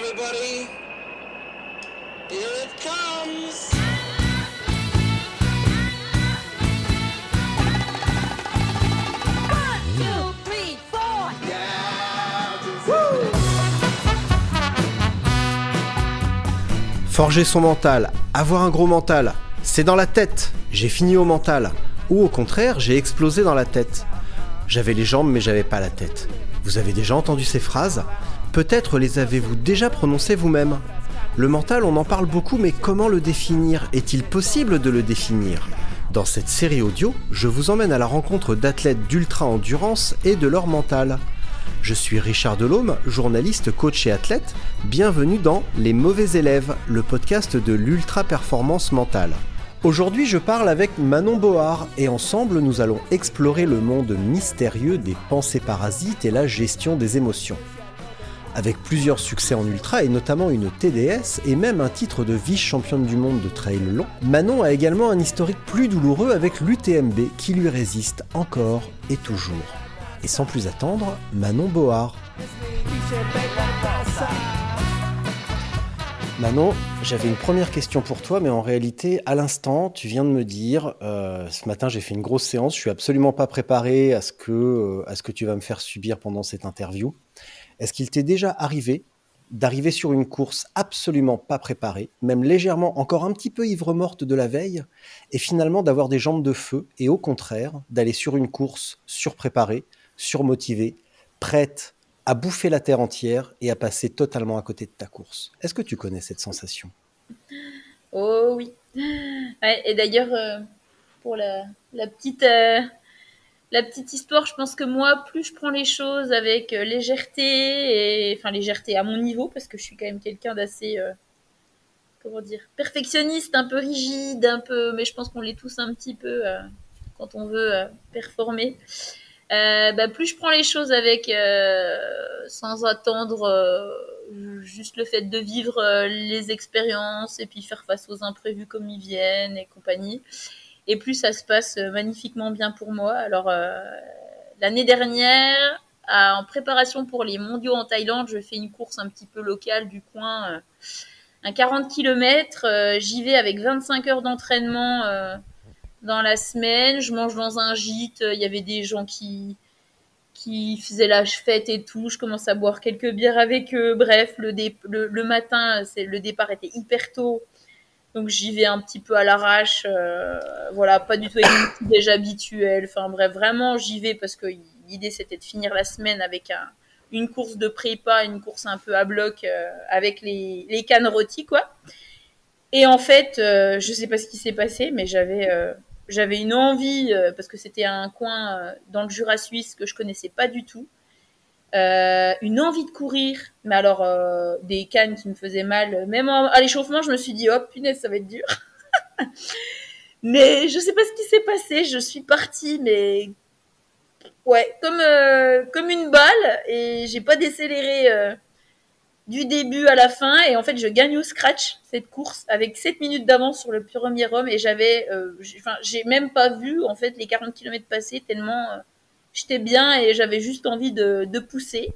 everybody. Here it comes. One, two, three, four. Forger son mental, avoir un gros mental, c'est dans la tête. J'ai fini au mental. Ou au contraire, j'ai explosé dans la tête. J'avais les jambes mais j'avais pas la tête. Vous avez déjà entendu ces phrases? Peut-être les avez-vous déjà prononcées vous-même. Le mental, on en parle beaucoup, mais comment le définir? Est-il possible de le définir? Dans cette série audio, je vous emmène à la rencontre d'athlètes d'ultra-endurance et de leur mental. Je suis Richard Delhomme, journaliste, coach et athlète. Bienvenue dans Les mauvais élèves, le podcast de l'ultra-performance mentale. Aujourd'hui, je parle avec Manon Board et ensemble, nous allons explorer le monde mystérieux des pensées parasites et la gestion des émotions. Avec plusieurs succès en ultra et notamment une TDS et même un titre de vice-championne du monde de trail long, Manon a également un historique plus douloureux avec l'UTMB qui lui résiste encore et toujours. Et sans plus attendre, Manon Board. Manon, j'avais une première question pour toi, mais en réalité, à l'instant, tu viens de me dire, euh, ce matin j'ai fait une grosse séance, je suis absolument pas préparé à ce que, euh, à ce que tu vas me faire subir pendant cette interview. Est-ce qu'il t'est déjà arrivé d'arriver sur une course absolument pas préparée, même légèrement encore un petit peu ivre-morte de la veille, et finalement d'avoir des jambes de feu, et au contraire, d'aller sur une course surpréparée, surmotivée, prête à bouffer la terre entière et à passer totalement à côté de ta course? Est-ce que tu connais cette sensation? Oh oui. Et d'ailleurs, euh, pour la, la petite, euh, la petite histoire, je pense que moi, plus je prends les choses avec euh, légèreté, et enfin légèreté à mon niveau, parce que je suis quand même quelqu'un d'assez, euh, comment dire, perfectionniste, un peu rigide, un peu, mais je pense qu'on l'est tous un petit peu euh, quand on veut performer. Bah, plus je prends les choses avec sans attendre juste le fait de vivre les expériences et puis faire face aux imprévus comme ils viennent et compagnie. Et plus ça se passe euh, magnifiquement bien pour moi. Alors euh, l'année dernière, en préparation pour les mondiaux en Thaïlande, je fais une course un petit peu locale du coin, euh, un 40 km. J'y vais avec 25 heures d'entraînement. dans la semaine. Je mange dans un gîte. Il y avait des gens qui qui faisaient la fête et tout. Je commence à boire quelques bières avec eux. Bref, le, matin, le départ était hyper tôt. Donc j'y vais un petit peu à l'arrache. euh, voilà, pas du tout avec mon petit déj habituel. Enfin bref, vraiment j'y vais parce que l'idée c'était de finir la semaine avec un, une course de prépa, une course un peu à bloc euh, avec les, les cannes rôties quoi. Et en fait, euh, je sais pas ce qui s'est passé, mais j'avais euh, j'avais une envie euh, parce que c'était un coin euh, dans le Jura suisse que je connaissais pas du tout. Euh, une envie de courir, mais alors euh, des cannes qui me faisaient mal. Même à l'échauffement, je me suis dit, oh punaise, ça va être dur. mais je sais pas ce qui s'est passé. Je suis partie, mais ouais, comme euh, comme une balle, et j'ai pas décéléré du début à la fin. Et en fait, je gagne au scratch cette course avec 7 minutes d'avance sur le premier homme, et j'avais, j'ai- même pas vu en fait les 40 km passer tellement. J'étais bien et j'avais juste envie de, pousser.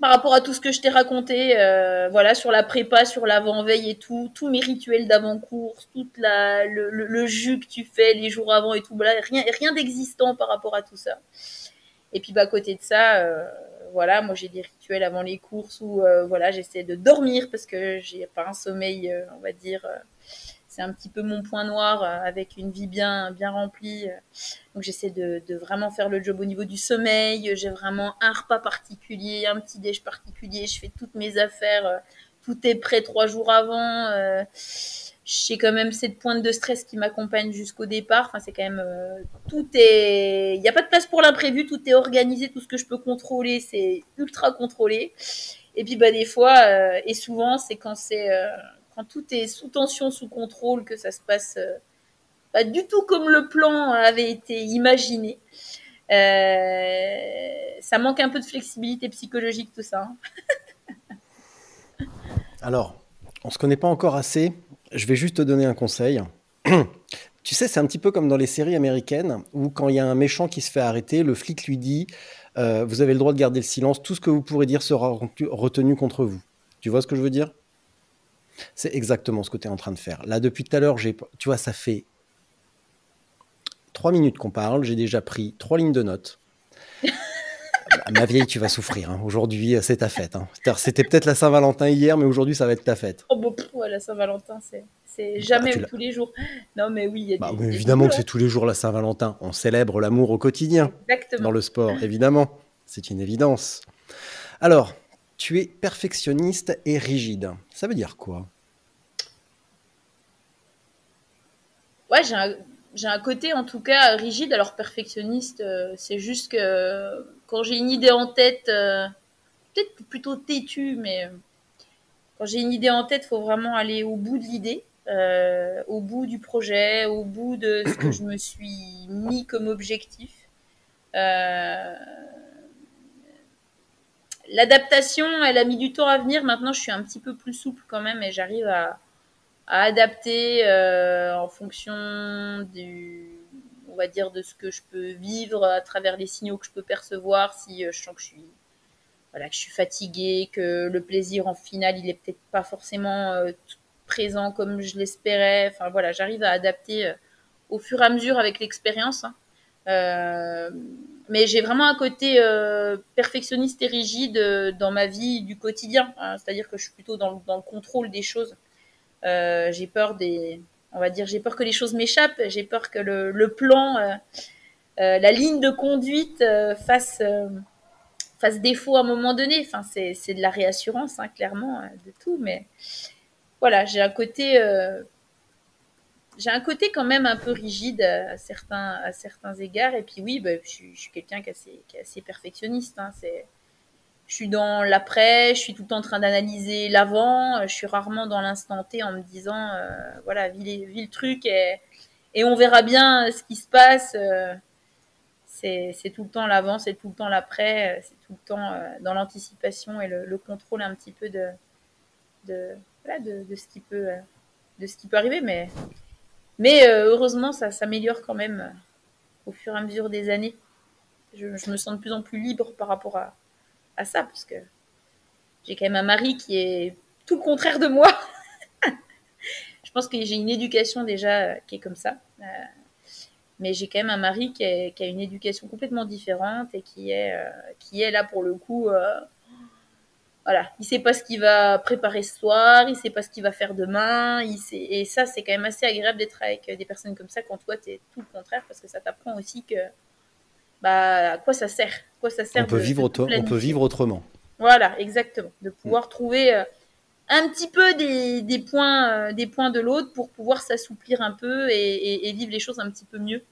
Par rapport à tout ce que je t'ai raconté, euh, voilà, sur la prépa, sur l'avant-veille et tout, tous mes rituels d'avant-course, tout le, jus que tu fais les jours avant et tout, voilà, rien, d'existant par rapport à tout ça. Et puis, bah, à côté de ça, euh, voilà, moi j'ai des rituels avant les courses où, euh, voilà, j'essaie de dormir parce que j'ai pas un sommeil, on va dire, c'est un petit peu mon point noir euh, avec une vie bien, bien remplie. euh. Donc j'essaie de, vraiment faire le job au niveau du sommeil. J'ai vraiment un repas particulier, un petit déj particulier. Je fais toutes mes affaires. euh, Tout est prêt trois jours avant. J'ai quand même cette pointe de stress qui m'accompagne jusqu'au départ. Enfin, c'est quand même tout est. Il n'y a pas de place pour l'imprévu. Tout est organisé. Tout ce que je peux contrôler, c'est ultra contrôlé. Et puis bah des fois et souvent, c'est quand c'est quand tout est sous tension, sous contrôle, que ça se passe euh, pas du tout comme le plan avait été imaginé. Euh, ça manque un peu de flexibilité psychologique, tout ça. hein. Alors, on se connaît pas encore assez. Je vais juste te donner un conseil. Tu sais, c'est un petit peu comme dans les séries américaines où quand il y a un méchant qui se fait arrêter, le flic lui dit euh, Vous avez le droit de garder le silence, tout ce que vous pourrez dire sera retenu contre vous. Tu vois ce que je veux dire? C'est exactement ce que tu es en train de faire. Là, depuis tout à l'heure, tu vois, ça fait trois minutes qu'on parle, j'ai déjà pris trois lignes de notes. Ma vieille, tu vas souffrir. Hein. Aujourd'hui, c'est ta fête. Hein. C'était peut-être la Saint-Valentin hier, mais aujourd'hui, ça va être ta fête. Oh, bon, la Saint-Valentin, c'est. C'est jamais tous les jours. Non, mais oui, il y a bah, Évidemment que c'est tous les jours la Saint-Valentin. On célèbre l'amour au quotidien. Dans le sport, évidemment. C'est une évidence. Alors, tu es perfectionniste et rigide. Ça veut dire quoi? Ouais, j'ai un, j'ai un côté en tout cas rigide. Alors perfectionniste, euh, c'est juste que quand j'ai une idée en tête, euh, peut-être plutôt têtu, mais quand j'ai une idée en tête, il faut vraiment aller au bout de l'idée. Euh, au bout du projet, au bout de ce que je me suis mis comme objectif. L'adaptation, elle a mis du temps à venir. Maintenant, je suis un petit peu plus souple quand même et j'arrive à, adapter euh, en fonction du, on va dire, de ce que je peux vivre à travers les signaux que je peux percevoir. Si euh, je sens que je suis, voilà, que je suis fatiguée, que le plaisir en finale, il est peut-être pas forcément euh, présent comme je l'espérais. Enfin voilà, j'arrive à adapter au fur et à mesure avec l'expérience. Hein. Mais j'ai vraiment un côté perfectionniste et rigide dans ma vie du quotidien. Hein. C'est-à-dire que je suis plutôt dans, le contrôle des choses. Euh, j'ai peur des, on va dire, j'ai peur que les choses m'échappent. J'ai peur que le, plan, euh, euh, la ligne de conduite fasse fasse défaut à un moment donné. Enfin, c'est de la réassurance, hein, clairement, de tout. Mais voilà, j'ai un côté, j'ai un côté quand même un peu rigide à certains, à certains égards. Et puis oui, bah, je, suis, quelqu'un qui, est assez perfectionniste. Hein, c'est je suis dans l'après, je suis tout le temps en train d'analyser l'avant, je suis rarement dans l'instant T en me disant, euh, voilà, vis, le truc et, et, on verra bien ce qui se passe. Euh, c'est tout le temps l'avant, c'est tout le temps l'après, c'est tout le temps euh, dans l'anticipation et le, contrôle un petit peu de, de, voilà, de, de, ce qui peut, de ce qui peut arriver. Mais, mais heureusement, ça s'améliore quand même au fur et à mesure des années. Je, me sens de plus en plus libre par rapport à, ça, parce que j'ai quand même un mari qui est tout le contraire de moi. je pense que j'ai une éducation déjà qui est comme ça. Euh, mais j'ai quand même un mari qui, a une éducation complètement différente et qui est, euh, là pour le coup. Euh, voilà, il sait pas ce qu'il va préparer ce soir, il sait pas ce qu'il va faire demain, il sait... et ça c'est quand même assez agréable d'être avec des personnes comme ça quand toi tu es tout le contraire parce que ça t'apprend aussi que bah, à quoi ça sert quoi ça sert on, peut, vivre on peut vivre autrement. Voilà, exactement. De pouvoir trouver euh, un petit peu des, des points, euh, des points de l'autre pour pouvoir s'assouplir un peu et, vivre les choses un petit peu mieux.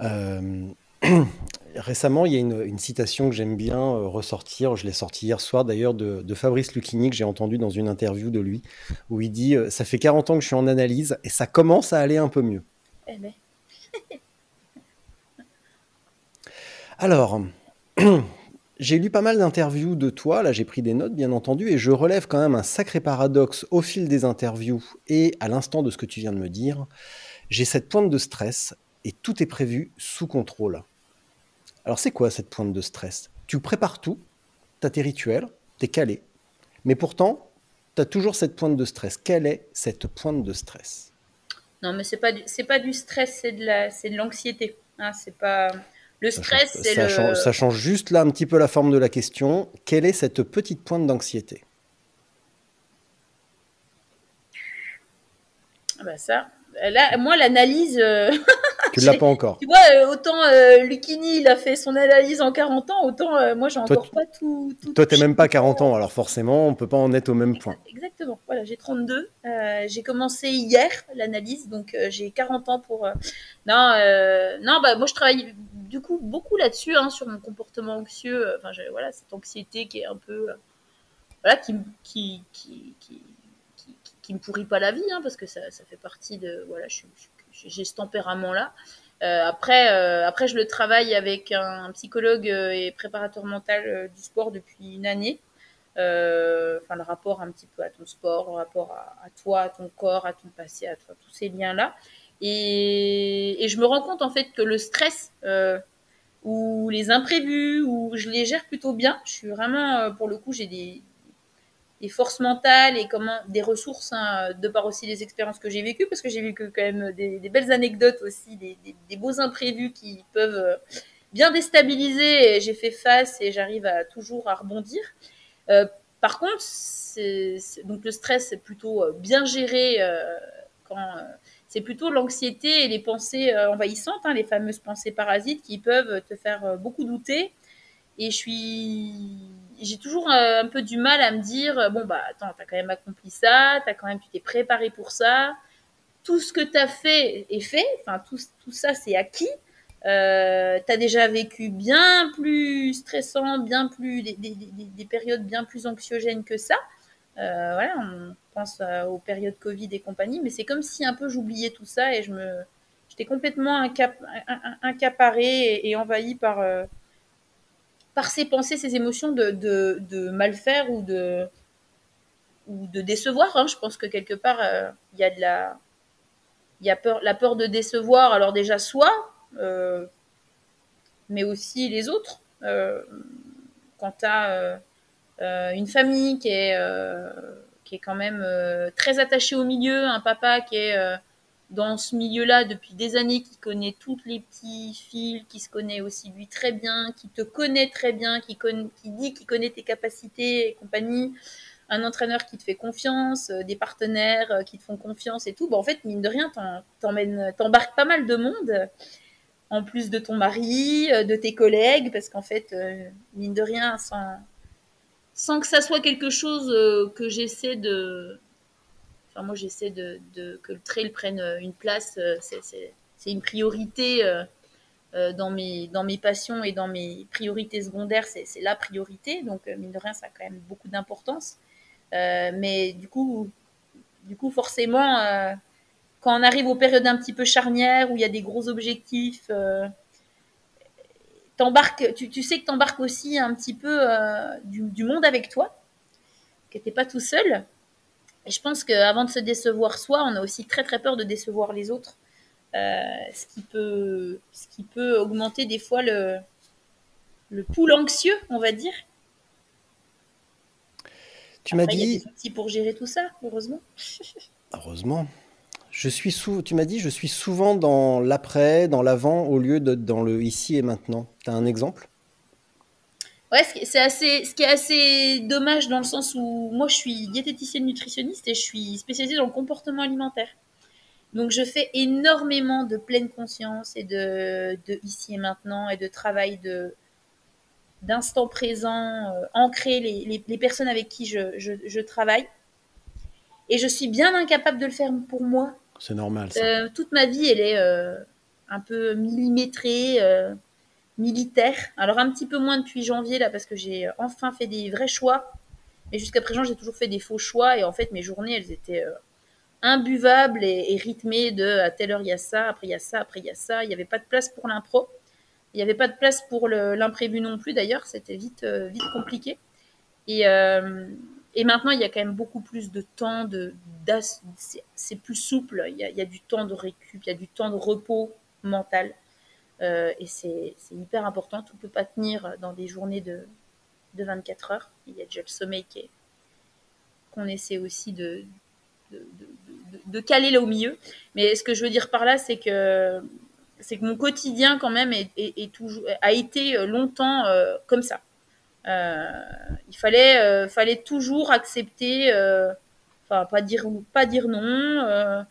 Euh, récemment, il y a une, citation que j'aime bien ressortir. Je l'ai sortie hier soir d'ailleurs de, de, Fabrice Lucchini que j'ai entendu dans une interview de lui où il dit Ça fait 40 ans que je suis en analyse et ça commence à aller un peu mieux. Eh ben. Alors, j'ai lu pas mal d'interviews de toi, là j'ai pris des notes bien entendu, et je relève quand même un sacré paradoxe au fil des interviews et à l'instant de ce que tu viens de me dire. J'ai cette pointe de stress et tout est prévu sous contrôle. Alors c'est quoi cette pointe de stress? Tu prépares tout, tu as tes rituels, tu es calé, mais pourtant, tu as toujours cette pointe de stress. Quelle est cette pointe de stress? Non, mais c'est pas pas du stress, c'est de l'anxiété. Hein, c'est pas le stress, c'est le... Change, ça change juste là un petit peu la forme de la question. Quelle est cette petite pointe d'anxiété? Ah bah ça, là, moi l'analyse... Euh, tu l'as pas encore. Tu vois, euh, autant euh, Lucini, il a fait son analyse en 40 ans, autant euh, moi, j'ai encore pas tout. tout toi, tu même pas 40 ans, alors forcément, on peut pas en être au même point. Exactement. Voilà, j'ai 32. j'ai commencé hier l'analyse, donc j'ai 40 ans pour. Non, non, bah moi, je travaille du coup beaucoup là-dessus, hein, sur mon comportement anxieux. Enfin, voilà, cette anxiété qui est un peu. voilà, qui, qui, qui, qui qui me pourrit pas la vie, hein, parce que ça, ça, fait partie de. Voilà, je, je, j'ai ce tempérament-là. Euh, après, euh, après, je le travaille avec un, psychologue euh, et préparateur mental du sport depuis une année. enfin le rapport un petit peu à ton sport, le rapport à, toi, à ton corps, à ton passé, à toi, tous ces liens-là. Et, et, je me rends compte en fait que le stress ou les imprévus, ou je les gère plutôt bien. Je suis vraiment, pour le coup, j'ai des, des forces mentales et comment des ressources hein, de par aussi les expériences que j'ai vécues parce que j'ai vécu quand même des, belles anecdotes aussi des, beaux imprévus qui peuvent euh, bien déstabiliser j'ai fait face et j'arrive à toujours à rebondir. Euh, par contre donc le stress c'est plutôt euh, bien géré quand c'est plutôt l'anxiété et les pensées envahissantes hein, les fameuses pensées parasites qui peuvent te faire beaucoup douter. Et je suis j'ai toujours euh, un peu du mal à me dire euh, bon bah attends t'as quand même accompli ça t'as quand même tu t'es préparé pour ça. Tout ce que t'as fait est fait enfin tout, tout ça c'est acquis. Euh, t'as déjà vécu bien plus stressant bien plus des, des, des, périodes bien plus anxiogènes que ça. Voilà on pense aux périodes Covid et compagnie mais c'est comme si un peu j'oubliais tout ça et je me j'étais complètement incap, incaparée et envahie par par ses pensées, ses émotions de, mal faire ou de, décevoir. Hein. Je pense que quelque part, euh, il y a de la, y a peur, la peur de décevoir. Alors déjà soi, euh, mais aussi les autres. Euh, quand tu une famille qui est quand même très attachée au milieu, un papa qui est dans ce milieu-là depuis des années, qui connaît toutes les petits fils, qui se connaît aussi lui très bien, qui te connaît très bien, qui, dit qu'il connaît tes capacités et compagnie, un entraîneur qui te fait confiance, euh, des partenaires euh, qui te font confiance et tout, en fait, mine de rien, t'embarques pas mal de monde, en plus de ton mari, euh, de tes collègues, parce qu'en fait, mine de rien, sans, sans que ça soit quelque chose que j'essaie de Enfin, moi, j'essaie de, que le trail prenne euh, une place. Euh, c'est une priorité euh, dans, mes, dans mes passions et dans mes priorités secondaires. C'est la priorité. Donc, mine de rien, ça a quand même beaucoup d'importance. mais du coup, du coup forcément, quand on arrive aux périodes un petit peu charnières où il y a des gros objectifs, tu, tu, sais que tu embarques aussi un petit peu du, du, monde avec toi, que tu n'es pas tout seul. Et je pense qu'avant de se décevoir soi, on a aussi très très peur de décevoir les autres. Euh, ce, qui peut, ce qui peut augmenter des fois le, le pool anxieux, on va dire. Tu m'as dit. Il y a des outils pour gérer tout ça, heureusement. heureusement. Je suis sou... Tu m'as dit, je suis souvent dans l'après, dans l'avant, au lieu de dans le ici et maintenant. Tu as un exemple? Ouais, c'est assez, ce qui est assez dommage dans le sens où moi je suis diététicienne nutritionniste et je suis spécialisée dans le comportement alimentaire. Donc je fais énormément de pleine conscience et de, de ici et maintenant et de travail de d'instant présent, euh, ancrer les, les, les, personnes avec qui je, je, je, travaille. Et je suis bien incapable de le faire pour moi. C'est normal. Ça. Euh, toute ma vie, elle est euh, un peu millimétrée. Euh, militaire. Alors un petit peu moins depuis janvier là parce que j'ai enfin fait des vrais choix. Mais jusqu'à présent j'ai toujours fait des faux choix et en fait mes journées elles étaient euh, imbuvables et, rythmées de à telle heure il y a ça, après il y a ça, après il y a ça. Il n'y avait pas de place pour l'impro. Il n'y avait pas de place pour l'imprévu non plus d'ailleurs. C'était vite euh, vite compliqué. Et, euh, et maintenant il y a quand même beaucoup plus de temps de c'est plus souple. Il y a du temps de récup, il y a du temps de repos mental. Euh, et c'est hyper important. Tout ne peut pas tenir dans des journées de, de 24 heures. Il y a déjà le sommeil qu'on essaie aussi de, de, de, caler là au milieu. Mais ce que je veux dire par là, c'est que, c'est que mon quotidien, quand même, est, est, toujours, a été longtemps euh, comme ça. Euh, il fallait, fallait toujours accepter, enfin, pas dire, pas dire non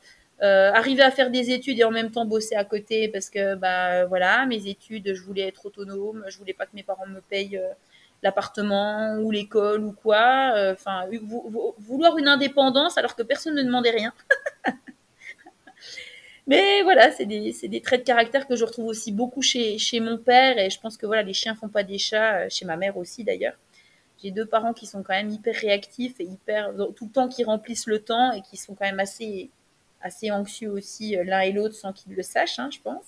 euh, arriver à faire des études et en même temps bosser à côté parce que bah voilà mes études je voulais être autonome je voulais pas que mes parents me payent euh, l'appartement ou l'école ou quoi. Euh, enfin vouloir une indépendance alors que personne ne demandait rien. Mais voilà c'est des, des traits de caractère que je retrouve aussi beaucoup chez, chez mon père et je pense que voilà les chiens font pas des chats chez ma mère aussi d'ailleurs. J'ai deux parents qui sont quand même hyper réactifs et hyper tout le temps qui remplissent le temps et qui sont quand même assez assez anxieux aussi euh, l'un et l'autre sans qu'ils le sachent, hein, je pense.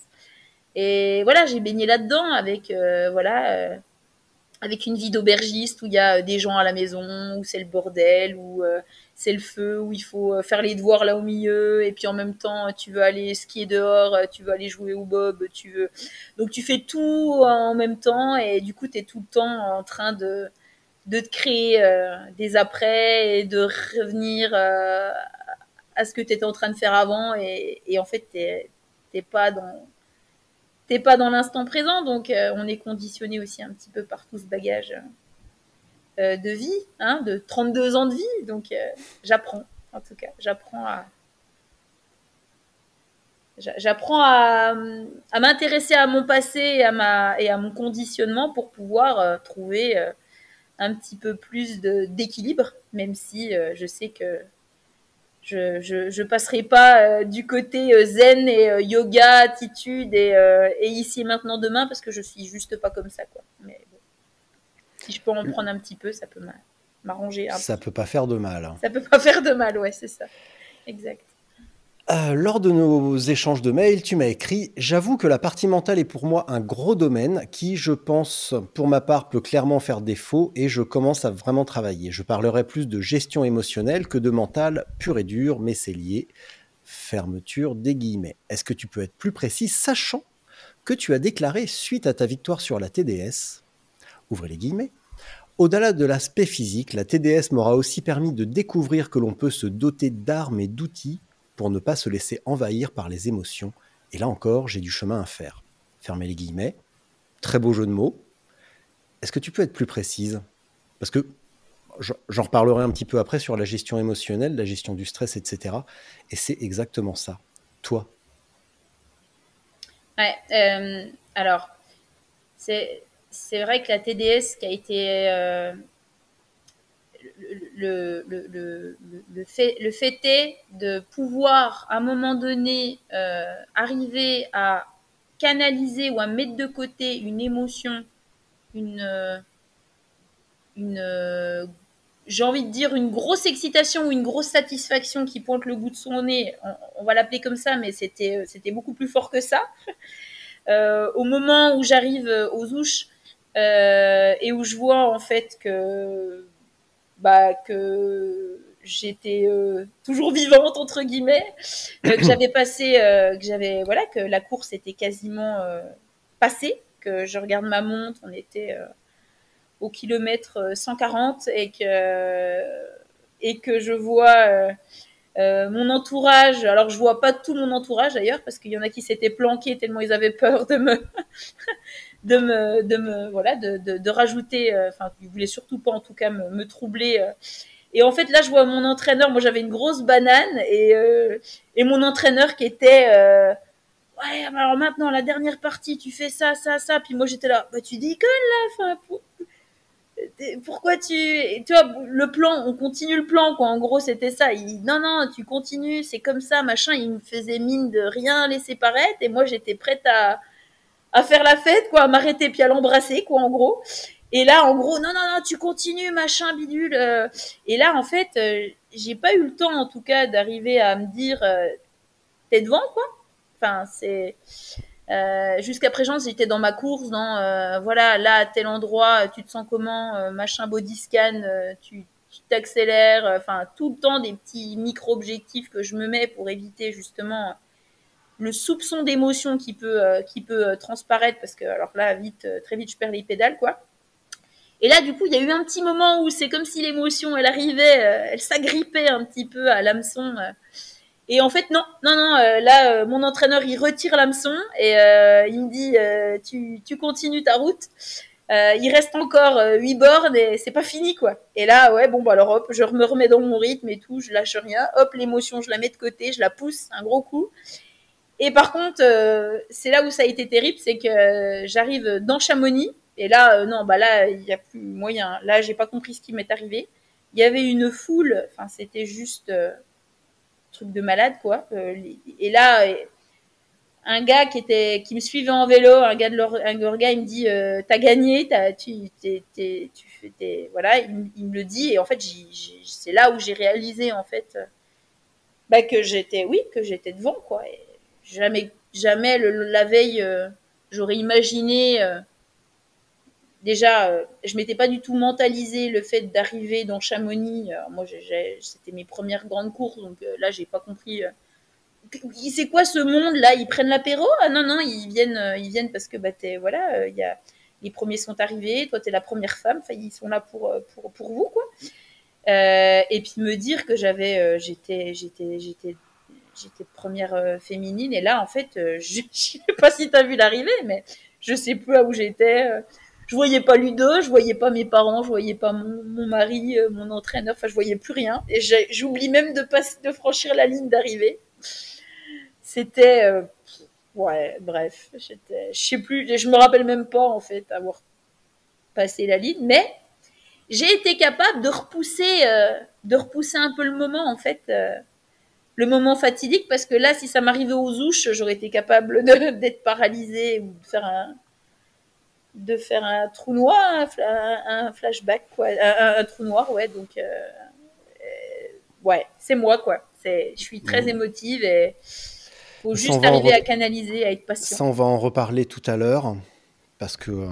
Et voilà, j'ai baigné là-dedans avec euh, voilà euh, avec une vie d'aubergiste où il y a des gens à la maison, où c'est le bordel, où c'est le feu, où il faut faire les devoirs là au milieu, et puis en même temps tu veux aller skier dehors, tu veux aller jouer au bob, tu veux. Donc tu fais tout en même temps, et du coup tu es tout le temps en train de, de te créer des après et de revenir à ce que tu étais en train de faire avant, et, en fait t'es pas dans t'es pas dans l'instant présent, donc euh, on est conditionné aussi un petit peu par tout ce bagage euh, de vie, hein, de 32 ans de vie, donc euh, j'apprends, en tout cas, j'apprends à j'apprends à, m'intéresser à mon passé à, ma, et à mon conditionnement pour pouvoir trouver un petit peu plus d'équilibre, même si je sais que je, je, je, passerai pas euh, du côté euh, zen et euh, yoga, attitude et, et, ici et maintenant demain parce que je suis juste pas comme ça quoi. Mais bon. si je peux en prendre un petit peu, ça peut m'arranger. Ça peut pas faire de mal. Hein. Ça peut pas faire de mal, ouais, c'est ça. Exact. Euh, lors de nos échanges de mails, tu m'as écrit J'avoue que la partie mentale est pour moi un gros domaine qui, je pense, pour ma part, peut clairement faire défaut et je commence à vraiment travailler. Je parlerai plus de gestion émotionnelle que de mental pur et dur, mais c'est lié. Fermeture des guillemets. Est-ce que tu peux être plus précis, sachant que tu as déclaré suite à ta victoire sur la TDS Ouvrez les guillemets. Au-delà de l'aspect physique, la TDS m'aura aussi permis de découvrir que l'on peut se doter d'armes et d'outils pour ne pas se laisser envahir par les émotions. Et là encore, j'ai du chemin à faire. Fermez les guillemets. Très beau jeu de mots. Est-ce que tu peux être plus précise? Parce que j'en reparlerai un petit peu après sur la gestion émotionnelle, la gestion du stress, etc. Et c'est exactement ça. Toi Ouais, euh, alors, c'est vrai que la TDS qui a été euh, le, le, le, fait, le fait est de pouvoir, à un moment donné, euh, arriver à canaliser ou à mettre de côté une émotion, une, euh, une euh, j'ai envie de dire une grosse excitation ou une grosse satisfaction qui pointe le bout de son nez, on, va l'appeler comme ça, mais c'était beaucoup plus fort que ça. au moment où j'arrive aux ouches et où je vois en fait que bah, que j'étais euh, toujours vivante entre guillemets, euh, que j'avais passé, euh, que j'avais voilà, que la course était quasiment passée, que je regarde ma montre, on était au kilomètre 140 et que et que je vois mon entourage. Alors je vois pas tout mon entourage d'ailleurs parce qu'il y en a qui s'étaient planqués tellement ils avaient peur de me de me, voilà, de, rajouter. Euh, enfin, il voulait surtout pas, en tout cas, me, troubler. Euh. Et en fait, là, je vois mon entraîneur. Moi, j'avais une grosse banane et euh, et mon entraîneur qui était ouais, alors maintenant la dernière partie, tu fais ça, ça, ça. Puis moi, j'étais là, bah tu déconnes là. Enfin, pourquoi tu, tu vois, le plan, on continue le plan, quoi. En gros, c'était ça. Il, non, non, tu continues, c'est comme ça, machin. Il me faisait mine de rien laisser paraître, et moi, j'étais prête à, à faire la fête, quoi, à m'arrêter puis à l'embrasser, quoi, en gros. Et là, en gros, non, non, non, tu continues, machin, bidule. Euh. Et là, en fait, euh, j'ai pas eu le temps, en tout cas, d'arriver à me dire, euh, t'es devant, quoi. Enfin, c'est. Jusqu'à présent, j'étais dans ma course, dans voilà, là, à tel endroit, tu te sens comment, machin body scan, tu t'accélères, enfin, tout le temps des petits micro-objectifs que je me mets pour éviter justement le soupçon d'émotion qui peut, euh, qui peut euh, transparaître, parce que alors là, vite, euh, très vite, je perds les pédales, quoi. Et là, du coup, il y a eu un petit moment où c'est comme si l'émotion, elle arrivait, elle s'agrippait un petit peu à l'hameçon. et en fait, non, non, non, là, mon entraîneur, il retire l'hameçon et il me dit, tu, tu continues ta route. il reste encore 8 bornes et c'est pas fini, quoi. Et là, ouais, bon, bah alors hop, je me remets dans mon rythme et tout, je lâche rien. Hop, l'émotion, je la mets de côté, je la pousse un gros coup. Et par contre, euh, c'est là où ça a été terrible, c'est que euh, j'arrive dans Chamonix, et là, euh, non, bah là, il n'y a plus moyen. Là, j'ai pas compris ce qui m'est arrivé. Il y avait une foule, enfin, c'était juste truc de malade, quoi. et là, un gars qui me suivait en vélo, un gars de l'orga, il me dit, t'as gagné, tu, t'es, voilà, il, me le dit, et en fait, c'est là où j'ai réalisé, en fait, bah, que j'étais, oui, que j'étais devant, quoi. Jamais, jamais la veille, euh, j'aurais imaginé euh, déjà, euh, je m'étais pas du tout mentalisé le fait d'arriver dans Chamonix. Moi, c'était mes premières grandes courses, donc euh, là, j'ai pas compris. c'est quoi ce monde là? Ils prennent l'apéro? Ah non non, ils viennent, ils viennent parce que bah t'es voilà, il y a les premiers sont arrivés, toi t'es la première femme, ils sont là pour pour pour vous quoi. Et puis me dire que j'avais, j'étais j'étais j'étais j'étais première euh, féminine et là en fait, euh, je, je sais pas si t'as vu l'arrivée, mais je sais plus à où j'étais. euh, je voyais pas Ludo, je voyais pas mes parents, je voyais pas mon, mari, mon entraîneur, enfin je voyais plus rien. Et j'oublie même de, passer, de franchir la ligne d'arrivée. C'était. ouais, bref. j'étais- Je sais plus, je me rappelle même pas en fait avoir passé la ligne, mais j'ai été capable de repousser, de repousser un peu le moment en fait. Le moment fatidique parce que là si ça m'arrivait aux ouches j'aurais été capable d'être paralysée ou de faire un de faire un trou noir un, fla- un flashback quoi un, trou noir ouais donc euh, euh, ouais c'est moi quoi c'est je suis très Mmh. émotive et faut juste arriver à canaliser à être patient Ça, on va en reparler tout à l'heure, parce que euh,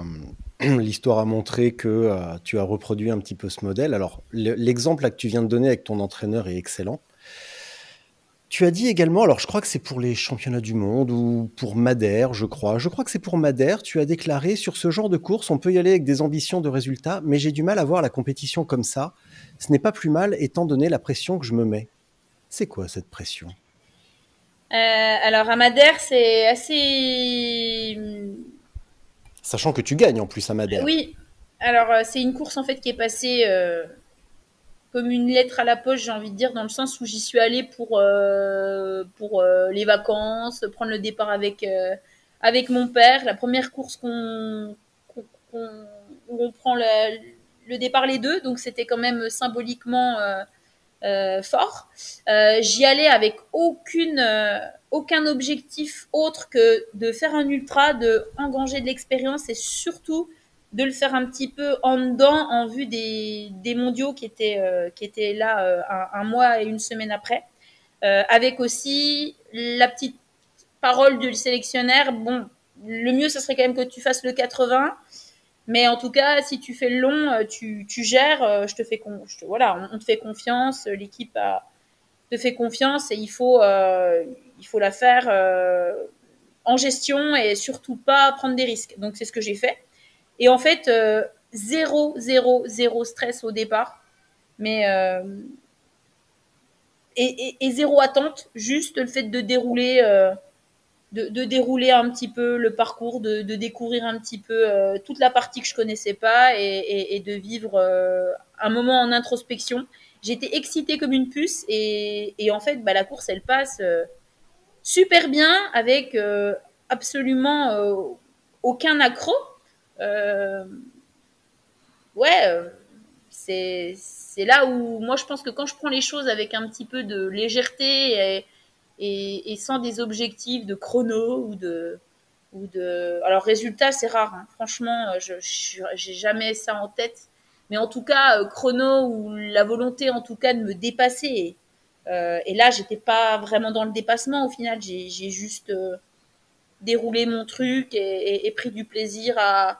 l'histoire a montré que tu as reproduit un petit peu ce modèle. Alors, le- l'exemple que tu viens de donner avec ton entraîneur est excellent. Tu as dit également, alors je crois que c'est pour les championnats du monde ou pour Madère, je crois. Je crois que c'est pour Madère. Tu as déclaré sur ce genre de course, on peut y aller avec des ambitions de résultats, mais j'ai du mal à voir la compétition comme ça. Ce n'est pas plus mal étant donné la pression que je me mets. C'est quoi cette pression? Euh, alors à Madère c'est assez Sachant que tu gagnes en plus à Madère. Oui, alors euh, c'est une course en fait qui est passée euh, comme une lettre à la poche, j'ai envie de dire, dans le sens où j'y suis allée pour, euh, pour euh, les vacances, prendre le départ avec, euh, avec mon père. La première course qu'on, qu'on- où on prend le, départ les deux, donc c'était quand même symboliquement fort. J'y allais avec aucune, aucun objectif autre que de faire un ultra, de engranger de l'expérience et surtout de le faire un petit peu en dedans en vue des, des mondiaux qui étaient, euh, qui étaient là euh, un, mois et une semaine après. Euh, avec aussi la petite parole du sélectionnaire, bon, le mieux, ce serait quand même que tu fasses le 80. Mais en tout cas, si tu fais le long, tu, tu gères, je te fais con, je te- voilà, on, te fait confiance, l'équipe te fait confiance et il faut, il faut la faire en gestion et surtout pas prendre des risques. Donc c'est ce que j'ai fait. Et en fait, euh, zéro, zéro, zéro stress au départ, mais euh, et, zéro attente, juste le fait de dérouler, euh, de, dérouler un petit peu le parcours, de, découvrir un petit peu toute la partie que je connaissais pas et, de vivre un moment en introspection. J'étais excitée comme une puce et, en fait, bah, la course, elle passe super bien avec absolument aucun accro. Euh, ouais, euh, c'est là où moi je pense que quand je prends les choses avec un petit peu de légèreté et, sans des objectifs de chrono ou de ou de alors résultat c'est rare hein. franchement euh, je j'ai jamais ça en tête. Mais en tout cas chrono ou la volonté en tout cas de me dépasser. Et là j'étais pas vraiment dans le dépassement. Au final j'ai juste déroulé mon truc et pris du plaisir à,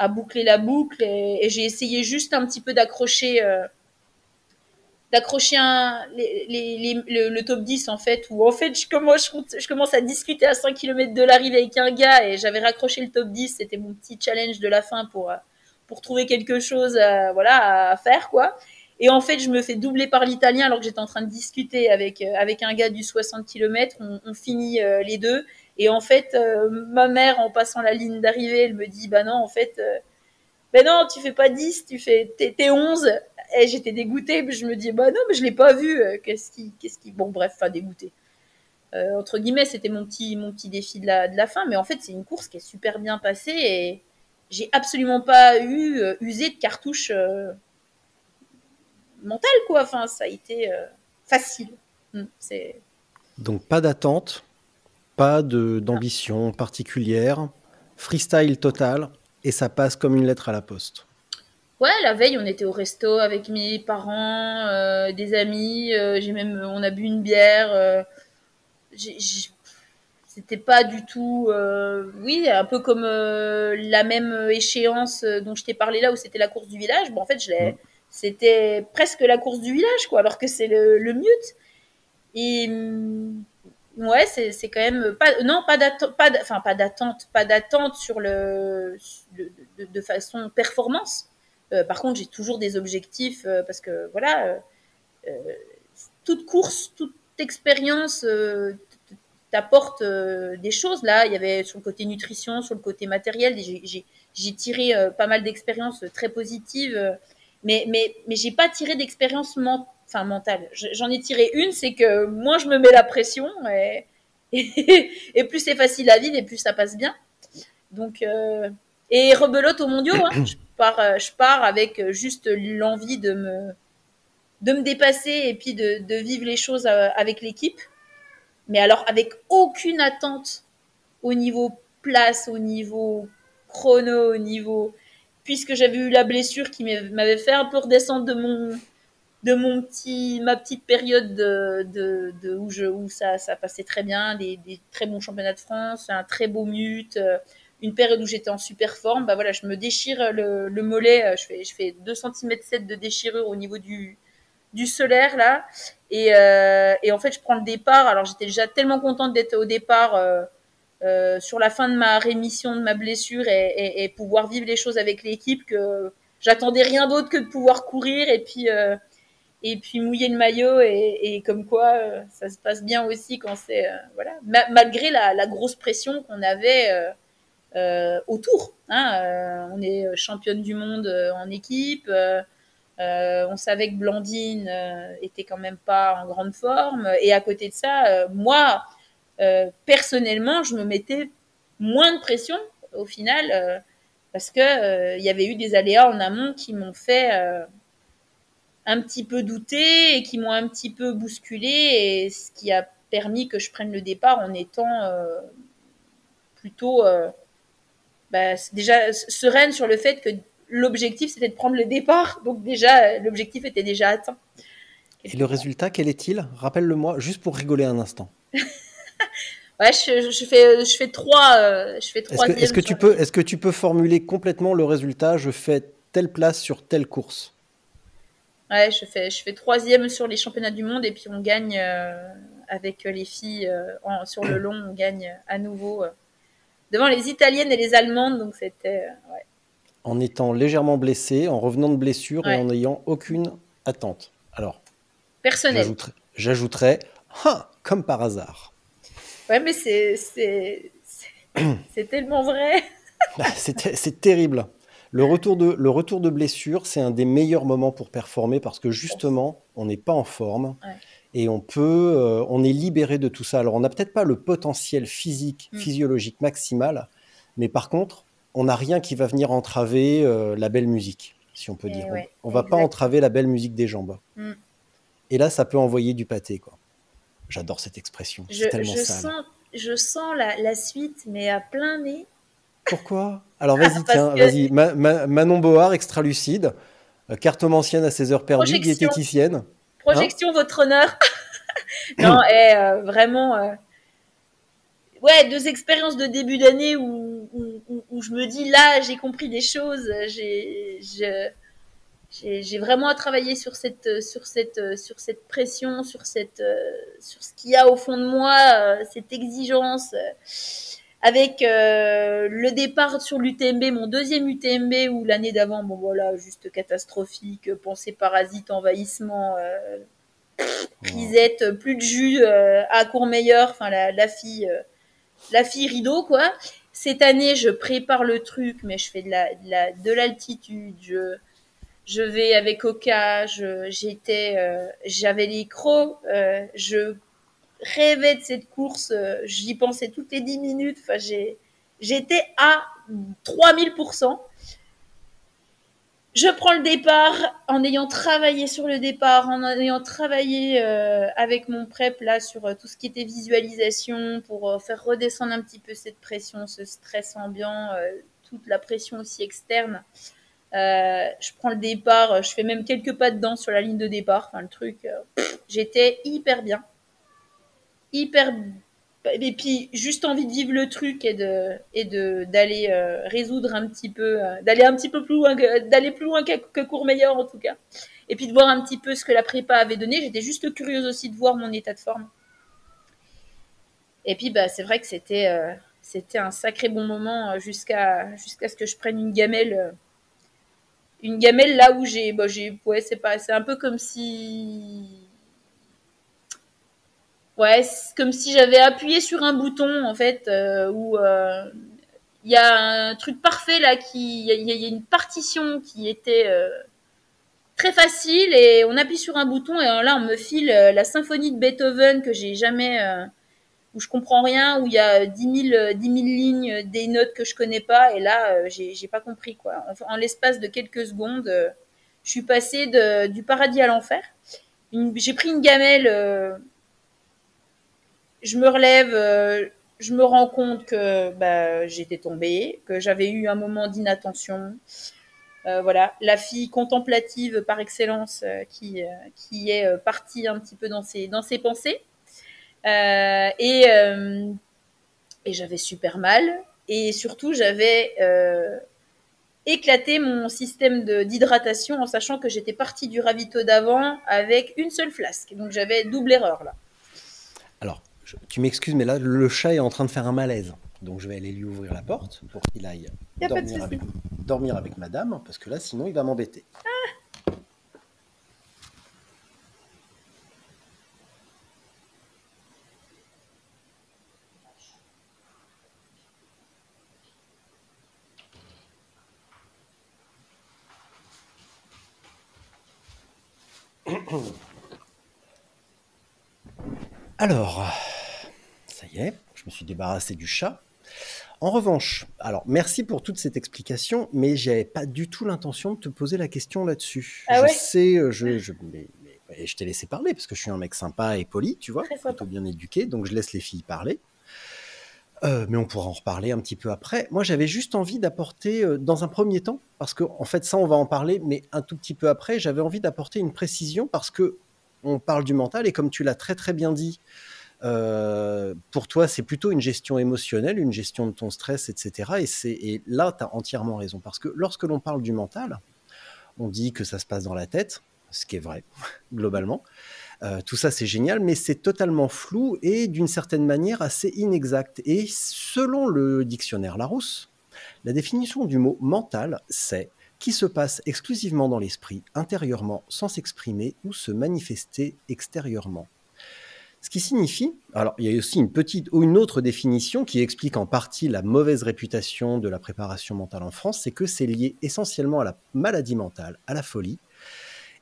à boucler la boucle et, j'ai essayé juste un petit peu d'accrocher euh, d'accrocher un, le, top 10 en fait où en fait je commence, à discuter à 5 km de l'arrivée avec un gars et j'avais raccroché le top 10 c'était mon petit challenge de la fin pour, euh, pour trouver quelque chose à, voilà, à faire quoi. Et en fait je me fais doubler par l'italien alors que j'étais en train de discuter avec, euh, avec un gars du 60 km on, finit euh, les deux et en fait euh, ma mère en passant la ligne d'arrivée elle me dit bah non en fait euh, ben non, tu fais pas 10, tu fais, t'es, t'es 11. Et j'étais dégoûtée, je me dis, bah non, mais je l'ai pas vu. euh, Qu'est-ce qui, qu'est-ce qui, bon, bref, enfin, dégoûtée. Euh, entre guillemets, c'était mon petit, mon petit défi de la, de la fin, mais en fait, c'est une course qui est super bien passée et j'ai absolument pas eu, usé de cartouche mentale, quoi. Enfin, ça a été facile. Hmm, c'est, Donc pas d'attente, pas de- d'ambition particulière, freestyle total, et ça passe comme une lettre à la poste. Ouais, la veille, on était au resto avec mes parents, euh, des amis. euh, j'ai même, on a bu une bière. euh, c'était pas du tout, oui, un peu comme la même échéance dont je t'ai parlé là où c'était la course du village. Bon, en fait, je l'ai, c'était presque la course du village, quoi, alors que c'est le, le mute. Et hum, ouais, c'est, quand même pas, non, pas d'attente, pas, enfin pas d'attente, pas d'attente sur le, de, façon performance. Euh, par contre, j'ai toujours des objectifs euh, parce que voilà, euh, euh, toute course, toute expérience euh, t'apporte euh, des choses. Là, il y avait sur le côté nutrition, sur le côté matériel, j'ai- tiré euh, pas mal d'expériences très positives, euh, mais mais mais j'ai pas tiré d'expérience men- enfin mentale. Je- J'en ai tiré une, c'est que moi je me mets la pression et et, et plus c'est facile à vivre et plus ça passe bien. Donc euh, et rebelote aux mondiaux, hein. je pars euh, je pars avec juste l'envie de me de me dépasser et puis de, de vivre les choses euh, avec l'équipe. Mais alors avec aucune attente au niveau place, au niveau chrono, au niveau... Puisque j'avais eu la blessure qui m'avait m'avait fait un peu redescendre de mon de mon petit ma petite période de, de, de où je où ça ça passait très bien des, des très bons championnats de France un très beau mute euh, une période où j'étais en super forme. Bah voilà je me déchire le, le mollet euh, je fais je fais 2 cm 7 de déchirure au niveau du du solaire là. Et, euh, et en fait je prends le départ. Alors j'étais déjà tellement contente d'être au départ euh, euh, sur la fin de ma rémission de ma blessure et, et, et pouvoir vivre les choses avec l'équipe que j'attendais rien d'autre que de pouvoir courir. Et puis euh, et puis mouiller le maillot et, et comme quoi euh, ça se passe bien aussi quand c'est euh, voilà. Ma- malgré la, la grosse pression qu'on avait euh, euh, autour hein, on est championne du monde en équipe on savait que Blandine était quand même pas en grande forme. Et à côté de ça moi personnellement je me mettais moins de pression au final parce que il y avait eu des aléas en amont qui m'ont fait un petit peu douter et qui m'ont un petit peu bousculé et ce qui a permis que je prenne le départ en étant euh, plutôt euh, bah, déjà sereine sur le fait que l'objectif c'était de prendre le départ. Donc déjà l'objectif était déjà atteint. Et le résultat, quel est-il? Rappelle-le-moi, juste pour rigoler un instant. ouais je, je fais je fais trois euh, je fais Est-ce que, tu peux, est-ce que tu peux formuler complètement le résultat? Je fais telle place sur telle course. Ouais, je fais, je fais troisième sur les championnats du monde et puis on gagne euh, avec les filles euh, en- sur le long, on gagne à nouveau euh, devant les Italiennes et les Allemandes. Donc c'était euh, ouais. En étant légèrement blessé, en revenant de blessure et en n'ayant aucune attente. Alors, personnel. j'ajouterais, ah, comme par hasard. Ouais, mais c'est tellement vrai. Ah, ter- c'est terrible. Le retour, de, le retour de blessure, c'est un des meilleurs moments pour performer parce que justement, on n'est pas en forme Ouais. et on peut, euh, on est libéré de tout ça. Alors, on n'a peut-être pas le potentiel physique, Mm. physiologique maximal, mais par contre, on n'a rien qui va venir entraver euh, la belle musique, si on peut Eh dire. On- ouais, on va pas entraver la belle musique des jambes. Mm. Et là, ça peut envoyer du pâté, quoi. J'adore cette expression. Je, C'est tellement je sale. sens je sens la, la suite, mais à plein nez. Pourquoi? Alors vas-y, tiens, que- vas-y. Ma- Ma- Manon Board, extra lucide, euh, cartomancienne à ses heures perdues, diététicienne. Projection, votre honneur. non, et euh, vraiment. euh, Ouais, deux expériences de début d'année où, où, où- où je me dis là, j'ai compris des choses. J'ai, vraiment à travailler sur cette, sur cette, sur cette pression, sur cette, sur ce qu'il y a au fond de moi, cette exigence. Avec euh, le départ sur l'UTMB, mon deuxième UTMB, où l'année d'avant, bon voilà, juste catastrophique, pensée parasite, envahissement, euh, plus de jus euh, à Courmeilleur, enfin la, la fille, euh, la fille rideau quoi. Cette année, je prépare le truc, mais je fais de la, de la- de l'altitude, je, je vais avec Oka, j'étais, euh, j'avais les crocs, euh, je rêvais de cette course, euh, j'y pensais toutes les 10 minutes, enfin j'étais à 3000%. Je prends le départ en ayant travaillé sur le départ, en ayant travaillé euh, avec mon prep là sur euh, tout ce qui était visualisation pour faire redescendre un petit peu cette pression, ce stress ambiant, toute la pression aussi externe. Je prends le départ, je fais même quelques pas dedans sur la ligne de départ. Enfin, le truc, j'étais hyper bien, hyper et puis juste envie de vivre le truc et de et de d'aller euh, résoudre un petit peu euh, d'aller un petit peu plus loin d'aller plus loin que, que court meilleur en tout cas. Et puis de voir un petit peu ce que la prépa avait donné. J'étais juste curieuse aussi de voir mon état de forme. Et puis bah c'est vrai que c'était euh, c'était un sacré bon moment jusqu'à jusqu'à ce que je prenne une gamelle une gamelle là où j'ai bah, j'ai ouais c'est pas c'est un peu comme si Ouais, comme si j'avais appuyé sur un bouton en fait euh, où euh, il y a un truc parfait là qui il y, a- une partition qui était euh, très facile et on appuie sur un bouton et là on me file la symphonie de Beethoven que j'ai jamais où je comprends rien où il y a 10 000, euh, 10 000 lignes des notes que je connais pas et là j'ai pas compris quoi. En, en l'espace de quelques secondes, je suis passée de, du paradis à l'enfer. J'ai pris une gamelle je me relève, euh, je me rends compte que bah, j'étais tombée, que j'avais eu un moment d'inattention. Euh, voilà, la fille contemplative par excellence euh, qui, qui est partie un petit peu dans ses, dans ses pensées. Et et j'avais super mal. Et surtout, j'avais éclaté mon système d'hydratation en sachant que j'étais partie du ravito d'avant avec une seule flasque. Donc j'avais double erreur là. Alors, je- tu m'excuses, mais là, le chat est en train de faire un malaise. Donc, je vais aller lui ouvrir la porte pour qu'il aille dormir avec, dormir avec madame, parce que là, sinon, il va m'embêter. Alors, est, je me suis débarrassé du chat. En revanche, alors merci pour toute cette explication, mais j'avais pas du tout l'intention de te poser la question là-dessus. Ah je ouais sais, euh, je, je, mais- mais- et je t'ai laissé parler parce que je suis un mec sympa et poli, tu vois, plutôt bien éduqué, donc je laisse les filles parler. Euh, mais on pourra en reparler un petit peu après. Moi, j'avais juste envie d'apporter, euh, dans un premier temps, parce que en fait, ça, on va en parler, mais un tout petit peu après, j'avais envie d'apporter une précision parce que on parle du mental et comme tu l'as très très bien dit, euh, pour toi, c'est plutôt une gestion émotionnelle, une gestion de ton stress, etc. Et, et là, tu as entièrement raison. Parce que lorsque l'on parle du mental, on dit que ça se passe dans la tête, ce qui est vrai, globalement. Euh, tout ça, c'est génial, mais c'est totalement flou et d'une certaine manière assez inexact. Et selon le dictionnaire Larousse, la définition du mot mental, c'est qui se passe exclusivement dans l'esprit, intérieurement, sans s'exprimer ou se manifester extérieurement. Ce qui signifie, alors il y a aussi une petite ou une autre définition qui explique en partie la mauvaise réputation de la préparation mentale en France, c'est que c'est lié essentiellement à la maladie mentale, à la folie,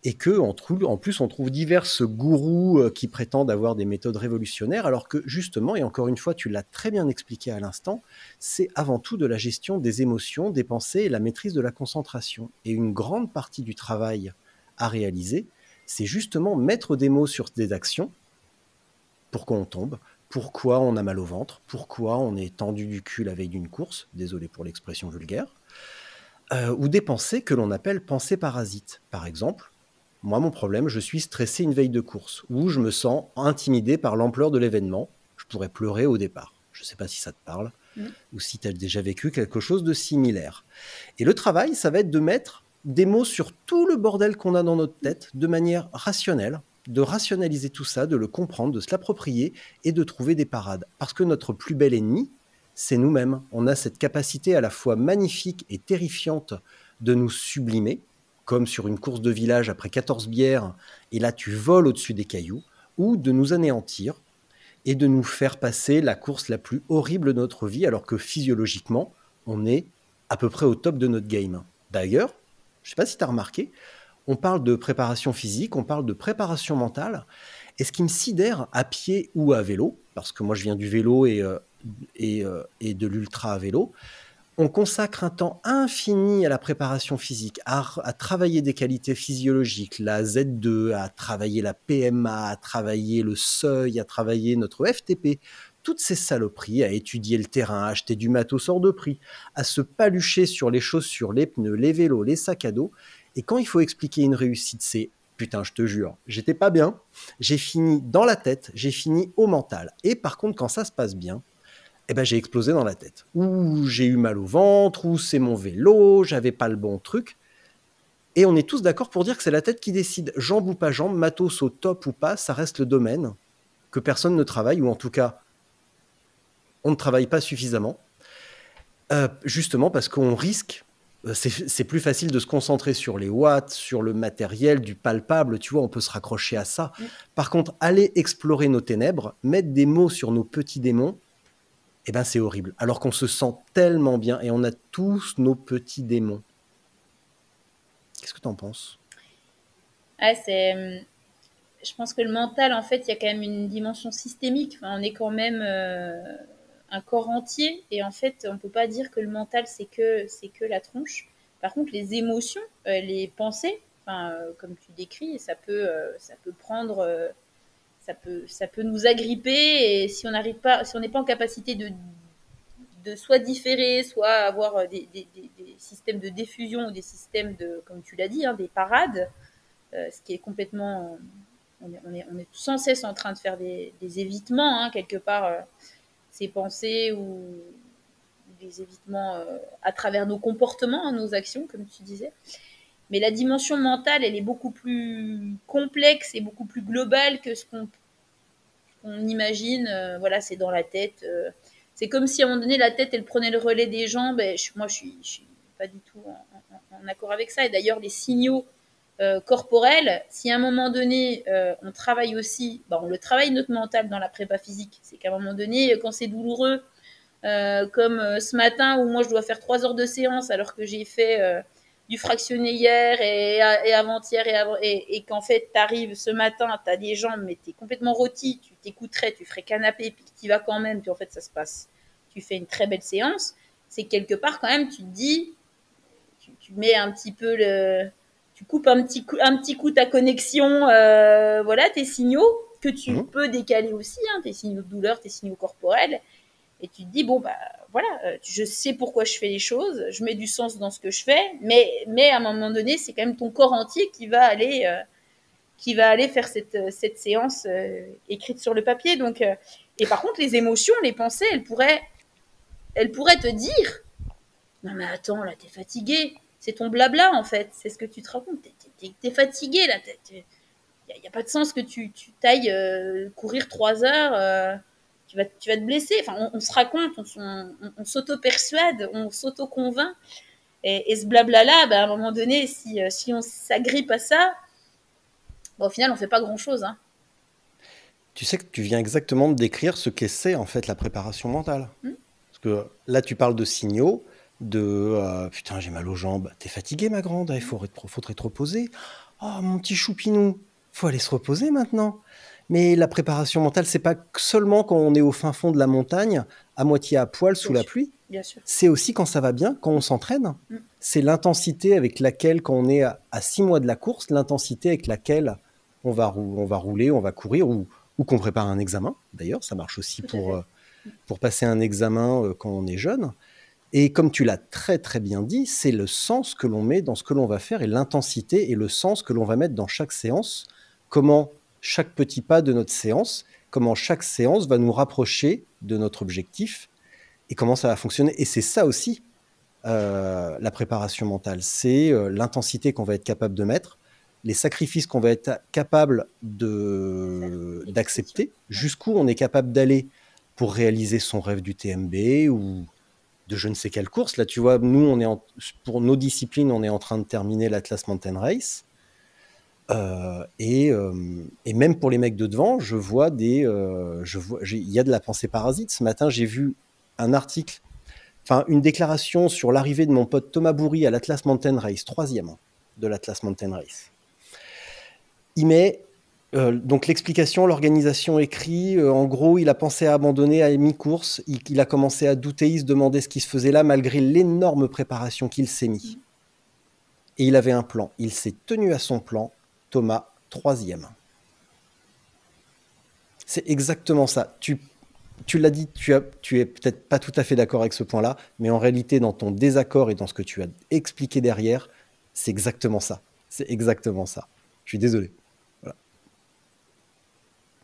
et que en, plus on trouve diverses gourous euh, qui prétendent avoir des méthodes révolutionnaires, alors que justement, et encore une fois, tu l'as très bien expliqué à l'instant, c'est avant tout de la gestion des émotions, des pensées et la maîtrise de la concentration. Et une grande partie du travail à réaliser, c'est justement mettre des mots sur des actions pourquoi on tombe, pourquoi on a mal au ventre, pourquoi on est tendu du cul la veille d'une course, désolé pour l'expression vulgaire, euh, ou des pensées que l'on appelle pensées parasites. Par exemple, moi, mon problème, je suis stressé une veille de course, ou je me sens intimidé par l'ampleur de l'événement, je pourrais pleurer au départ. Je ne sais pas si ça te parle, ou si tu as déjà vécu quelque chose de similaire. Et le travail, ça va être de mettre des mots sur tout le bordel qu'on a dans notre tête de manière rationnelle, de rationaliser tout ça, de le comprendre, de se l'approprier et de trouver des parades. Parce que notre plus bel ennemi, c'est nous-mêmes. On a cette capacité à la fois magnifique et terrifiante de nous sublimer, comme sur une course de village après 14 bières, et là tu voles au-dessus des cailloux, ou de nous anéantir et de nous faire passer la course la plus horrible de notre vie, alors que physiologiquement, on est à peu près au top de notre game. D'ailleurs, je ne sais pas si tu as remarqué, on parle de préparation physique, on parle de préparation mentale. Et ce qui me sidère à pied ou à vélo, parce que moi je viens du vélo et, euh, euh, et de l'ultra à vélo, on consacre un temps infini à la préparation physique, à, à travailler des qualités physiologiques, la Z2, à travailler la PMA, à travailler le seuil, à travailler notre FTP, toutes ces saloperies, à étudier le terrain, à acheter du matos hors de prix, à se palucher sur les chaussures, les pneus, les vélos, les sacs à dos. Et quand il faut expliquer une réussite, c'est putain, je te jure, j'étais pas bien. J'ai fini dans la tête, j'ai fini au mental. Et par contre, quand ça se passe bien, eh ben, j'ai explosé dans la tête. Ou j'ai eu mal au ventre, ou c'est mon vélo, j'avais pas le bon truc. Et on est tous d'accord pour dire que c'est la tête qui décide. Jambe ou pas jambe, matos au top ou pas, ça reste le domaine que personne ne travaille, ou en tout cas, on ne travaille pas suffisamment. Euh, justement parce qu'on risque, c'est plus facile de se concentrer sur les watts, sur le matériel, du palpable, tu vois, on peut se raccrocher à ça. Par contre, aller explorer nos ténèbres, mettre des mots sur nos petits démons, eh ben c'est horrible. Alors qu'on se sent tellement bien et on a tous nos petits démons. Qu'est-ce que tu en penses? Ah, c'est... Hum, je pense que le mental, en fait, il y a quand même une dimension systémique. on est quand même euh, un corps entier. Et en fait, on ne peut pas dire que le mental, c'est que, c'est que la tronche. Par contre, les émotions, euh, les pensées, euh, comme tu décris, ça peut, ça peut prendre, ça, peut, ça peut nous agripper. Et si on n'arrive pas, si on n'est pas en capacité de, de soit différer, soit avoir des, des, systèmes de diffusion ou des systèmes de, comme tu l'as dit, hein, des parades, ce qui est complètement on est, on, est, sans cesse en train de faire des, évitements, hein, quelque part, euh, ces pensées ou des évitements euh, à travers nos comportements, hein, nos actions, comme tu disais. Mais la dimension mentale, elle est beaucoup plus complexe et beaucoup plus globale que ce qu'on imagine. Euh, voilà, c'est dans la tête. c'est comme si à un moment donné, la tête, elle prenait le relais des jambes. Et moi, je suis, suis pas du tout en accord avec ça. Et d'ailleurs, les signaux euh, corporel, si à un moment donné, euh, on travaille aussi, bah, on le travaille notre mental dans la prépa physique. C'est qu'à un moment donné, quand c'est douloureux, euh, comme ce matin où moi je dois faire trois heures de séance alors que j'ai fait du fractionné hier et, avant-hier et, qu'en fait tu arrives ce matin, tu as des jambes mais tu es complètement rôti, tu t'écouterais, tu ferais canapé puis tu vas quand même, puis en fait ça se passe. Tu fais une très belle séance. C'est quelque part quand même, tu te dis, tu mets un petit peu le, tu coupes un petit coup, un petit coup ta connexion, euh, voilà, tes signaux que tu mmh. peux décaler aussi, hein, tes signaux de douleur, tes signaux corporels, et tu te dis bon bah voilà, euh, je sais pourquoi je fais les choses, je mets du sens dans ce que je fais, mais mais à un moment donné, c'est quand même ton corps entier qui va aller euh, qui va aller faire cette, cette séance écrite sur le papier. Donc et par contre les émotions, les pensées, elles pourraient elles pourraient te dire non mais attends là t'es fatigué c'est ton blabla en fait, c'est ce que tu te racontes. T'es, es, fatigué là, il n'y a, pas de sens que tu, tu tailles euh, courir trois heures, euh, tu, vas, tu vas te blesser. Enfin, on, se raconte, on, s'auto-persuade, on s'auto-convainc. Et, ce blabla-là, ben, à un moment donné, si, euh, si on s'agrippe à ça, ben, au final, on fait pas grand-chose. Hein. Tu sais que tu viens exactement de décrire ce qu'est en fait la préparation mentale. Hmm? Parce que là, tu parles de signaux de euh, putain j'ai mal aux jambes, t'es fatigué ma grande, il faudrait, faudrait te reposer. Oh mon petit choupinou, faut aller se reposer maintenant. Mais la préparation mentale, c'est pas seulement quand on est au fin fond de la montagne, à moitié à poil sous la pluie. C'est aussi quand ça va bien, quand on s'entraîne. Mm. C'est l'intensité avec laquelle, quand on est à, six mois de la course, l'intensité avec laquelle on va, on va rouler, on va courir ou, ou qu'on prépare un examen. D'ailleurs, ça marche aussi pour, euh, pour passer un examen euh, quand on est jeune. Et comme tu l'as très très bien dit, c'est le sens que l'on met dans ce que l'on va faire et l'intensité et le sens que l'on va mettre dans chaque séance. Comment chaque petit pas de notre séance, comment chaque séance va nous rapprocher de notre objectif et comment ça va fonctionner. Et c'est ça aussi euh, la préparation mentale, c'est euh, l'intensité qu'on va être capable de mettre, les sacrifices qu'on va être capable d'accepter, jusqu'où on est capable d'aller pour réaliser son rêve du TMB ou de je ne sais quelle course. Là, tu vois, nous, on est pour nos disciplines, on est en train de terminer l'Atlas Mountain Race. Euh, euh, et, même pour les mecs de devant, je vois des, euh, je vois, il y a de la pensée parasite. Ce matin, j'ai vu un article, enfin une déclaration sur l'arrivée de mon pote Thomas Bourri à l'Atlas Mountain Race, troisième de l'Atlas Mountain Race. Il met euh, donc l'explication, l'organisation écrit, euh, en gros, il a pensé à abandonner à mi-course, il, a commencé à douter, il se demandait ce qui se faisait là malgré l'énorme préparation qu'il s'est mis. Et il avait un plan, il s'est tenu à son plan, Thomas, troisième. C'est exactement ça. Tu, tu l'as dit, tu, as, tu es peut-être pas tout à fait d'accord avec ce point-là, mais en réalité, dans ton désaccord et dans ce que tu as expliqué derrière, c'est exactement ça. C'est exactement ça. Je suis désolé.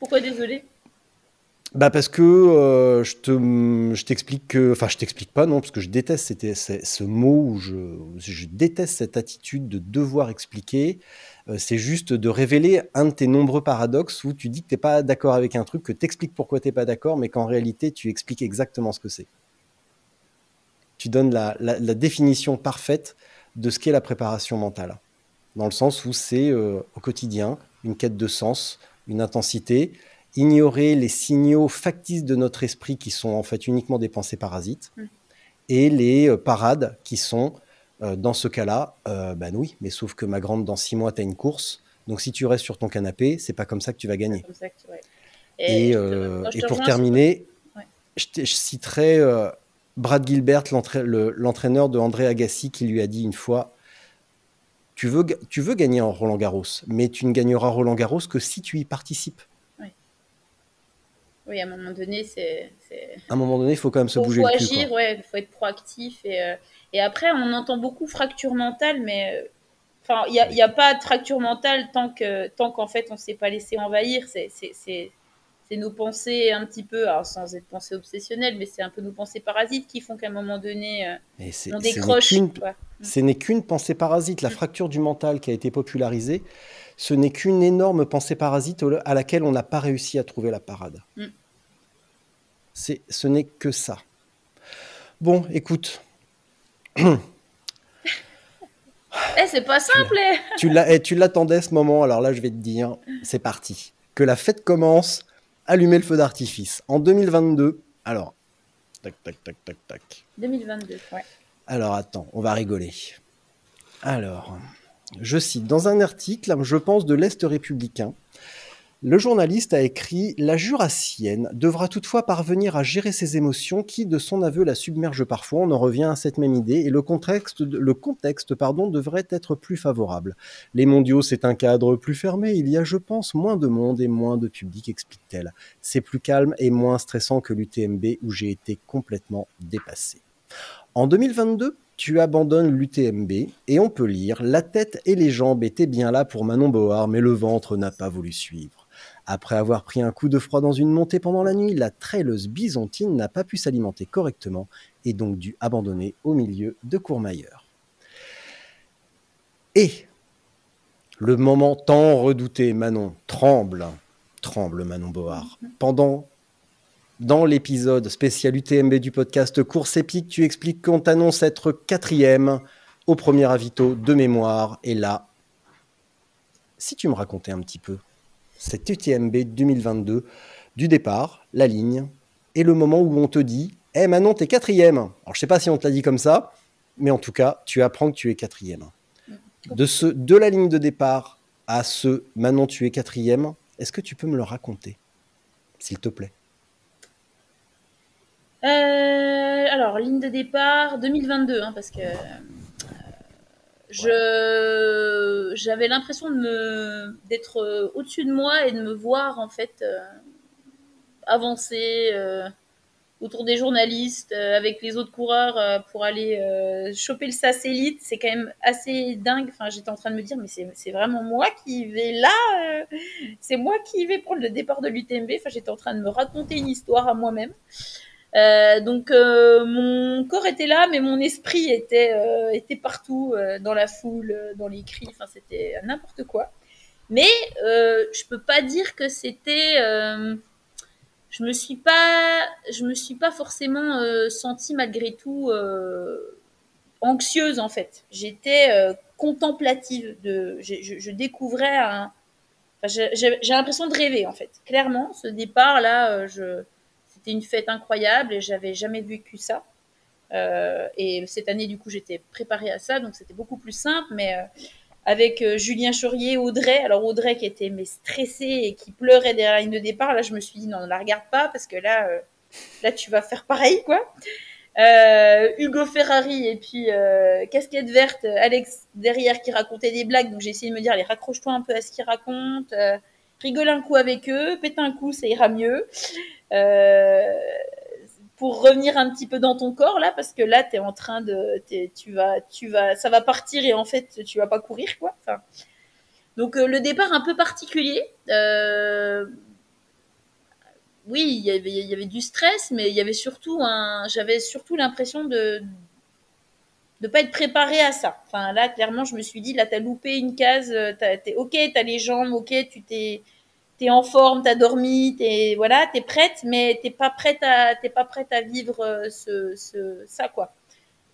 Pourquoi désolé? Bah parce que euh, je te, je t'explique que, enfin je t'explique pas non parce que je déteste c'était ce mot où je, je déteste cette attitude de devoir expliquer. Euh, c'est juste de révéler un de tes nombreux paradoxes où tu dis que t'es pas d'accord avec un truc, que t'expliques pourquoi t'es pas d'accord, mais qu'en réalité tu expliques exactement ce que c'est. Tu donnes la, la, définition parfaite de ce qu'est la préparation mentale, dans le sens où c'est euh, au quotidien une quête de sens, une intensité ignorer les signaux factices de notre esprit qui sont en fait uniquement des pensées parasites mm. et les euh, parades qui sont euh, dans ce cas-là, euh, ben oui, mais sauf que ma grande, dans six mois, tu as une course. Donc si tu restes sur ton canapé, c'est pas comme ça que tu vas gagner. Et, pour terminer, je, citerai Brad Gilbert, l'entraîneur de André Agassi, qui lui a dit une fois tu veux, tu veux gagner en Roland Garros, mais tu ne gagneras Roland Garros que si tu y participes. Oui, à un moment donné, c'est. À un moment donné, il faut quand même se bouger faut le cul. agir, il faut être proactif. Et, euh, et après, on entend beaucoup fracture mentale, mais. Euh, enfin, il n'y a, a, pas de fracture mentale tant qu'en tant qu'en fait, on ne s'est pas laissé envahir. C'est nos pensées un petit peu, alors sans être pensées obsessionnelles, mais c'est un peu nos pensées parasites qui font qu'à un moment donné, euh, on décroche. Ce n'est qu'une pensée parasite. La fracture du mental qui a été popularisée, ce n'est qu'une énorme pensée parasite à laquelle on n'a pas réussi à trouver la parade. Mm. C'est, ce n'est que ça. Bon, écoute. Eh, c'est pas simple. Eh. Tu, eh, tu l'attendais ce moment, alors là je vais te dire, c'est parti. Que la fête commence, allumer le feu d'artifice. En 2022, alors, tac, tac, tac, tac, tac. 2022, ouais. Alors attends, on va rigoler. Alors, je cite, dans un article, je pense, de l'Est républicain, le journaliste a écrit La Jurassienne devra toutefois parvenir à gérer ses émotions qui, de son aveu, la submergent parfois. On en revient à cette même idée et le contexte, le contexte pardon, devrait être plus favorable. Les mondiaux, c'est un cadre plus fermé. Il y a, je pense, moins de monde et moins de public, explique-t-elle. C'est plus calme et moins stressant que l'UTMB où j'ai été complètement dépassé. En 2022, tu abandonnes l'UTMB et on peut lire La tête et les jambes étaient bien là pour Manon Board, mais le ventre n'a pas voulu suivre. Après avoir pris un coup de froid dans une montée pendant la nuit, la traîleuse byzantine n'a pas pu s'alimenter correctement et donc dû abandonner au milieu de Courmayeur. Et le moment tant redouté, Manon tremble, tremble Manon Board. Pendant dans l'épisode spécial UTMB du podcast Course épique, tu expliques qu'on t'annonce être quatrième au premier avito de mémoire. Et là, si tu me racontais un petit peu cette UTMB 2022, du départ, la ligne, et le moment où on te dit Eh hey Manon, t'es quatrième. Alors je sais pas si on te l'a dit comme ça, mais en tout cas, tu apprends que tu es quatrième. De, ce, de la ligne de départ à ce Manon, tu es quatrième, est-ce que tu peux me le raconter, s'il te plaît? Alors, ligne de départ 2022, hein, parce que euh, je j'avais l'impression de me d'être euh, au-dessus de moi et de me voir en fait avancer autour des journalistes avec les autres coureurs pour aller choper le satellite. C'est quand même assez dingue. Enfin, j'étais en train de me dire, mais c'est vraiment moi qui vais là. c'est moi qui vais prendre le départ de l'UTMB. Enfin, j'étais en train de me raconter une histoire à moi-même. Euh, donc euh, mon corps était là, mais mon esprit était euh, était partout dans la foule, dans les cris. Enfin, c'était n'importe quoi. Mais je peux pas dire que c'était. je me suis pas, je me suis pas forcément sentie malgré tout anxieuse en fait. J'étais contemplative. De, je, je découvrais un. J'ai l'impression de rêver en fait. Clairement, ce départ là, je c'était une fête incroyable et j'avais jamais vécu ça. Euh, et cette année, du coup, j'étais préparée à ça, donc c'était beaucoup plus simple. Mais euh, avec euh, Julien Chaurier, Audrey, alors Audrey qui était mais stressée et qui pleurait derrière la ligne de départ, là, je me suis dit non, ne la regarde pas parce que là, là, tu vas faire pareil, quoi. Hugo Ferrari et puis casquette verte, Alex derrière qui racontait des blagues, donc j'ai essayé de me dire, allez, raccroche-toi un peu à ce qu'il raconte rigole un coup avec eux, pète un coup, ça ira mieux. Euh, pour revenir un petit peu dans ton corps là, parce que là, tu es en train de, tu vas, tu vas, ça va partir et en fait, tu vas pas courir quoi. Donc euh, le départ un peu particulier. Euh, oui, il y, avait, du stress, mais il y avait surtout j'avais surtout l'impression de de pas être préparé à ça. Enfin là, clairement, je me suis dit, là, t'as loupé une case, t'es ok, t'as les jambes, ok, tu t'es t'es en forme, t'as dormi, t'es voilà, t'es prête, mais t'es pas prête à t'es pas prête à vivre euh, ce, ce ça quoi.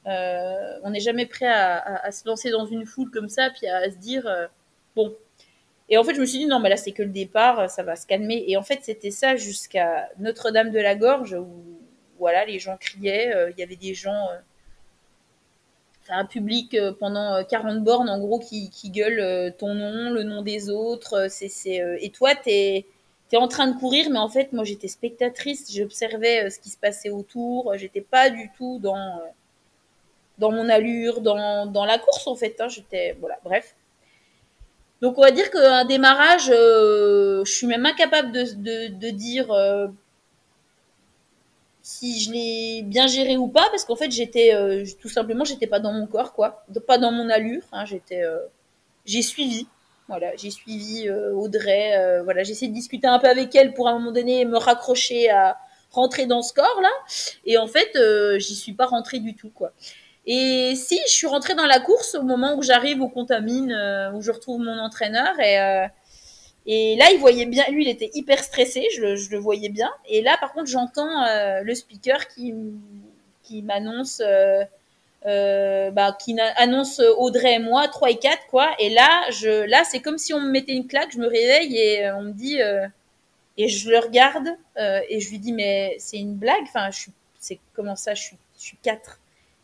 Euh, on n'est jamais prêt à, à, à, se lancer dans une foule comme ça, puis à, se dire euh, bon. Et en fait, je me suis dit non, mais là c'est que le départ, ça va se calmer. Et en fait, c'était ça jusqu'à Notre-Dame de la Gorge où voilà, les gens criaient, euh, il y avait des gens un public pendant 40 bornes en gros qui, qui gueule ton nom, le nom des autres. Et toi, t'es es en train de courir, mais en fait, moi j'étais spectatrice, j'observais ce qui se passait autour. J'étais pas du tout dans dans mon allure, dans, dans la course en fait. Hein. J'étais voilà, bref. Donc on va dire qu'un démarrage, euh, je suis même incapable de, de, de dire euh, si je l'ai bien géré ou pas, parce qu'en fait j'étais euh, tout simplement j'étais pas dans mon corps quoi, pas dans mon allure. Hein, j'étais, euh, j'ai suivi, voilà, j'ai suivi euh, Audrey, voilà, j'ai essayé de discuter un peu avec elle pour à un moment donné me raccrocher à rentrer dans ce corps là, et en fait j'y suis pas rentrée du tout quoi. Et si je suis rentrée dans la course au moment où j'arrive au Contamine, où je retrouve mon entraîneur et et là, il voyait bien, lui, il était hyper stressé, je le, voyais bien. Et là, par contre, j'entends euh, le speaker qui, qui m'annonce, euh, euh, bah, qui annonce Audrey et moi, 3 et 4, quoi. Et là, je, là, c'est comme si on me mettait une claque, je me réveille et on me dit, et je le regarde et je lui dis, mais c'est une blague, enfin, je suis, c'est comment ça, je suis, je suis 4.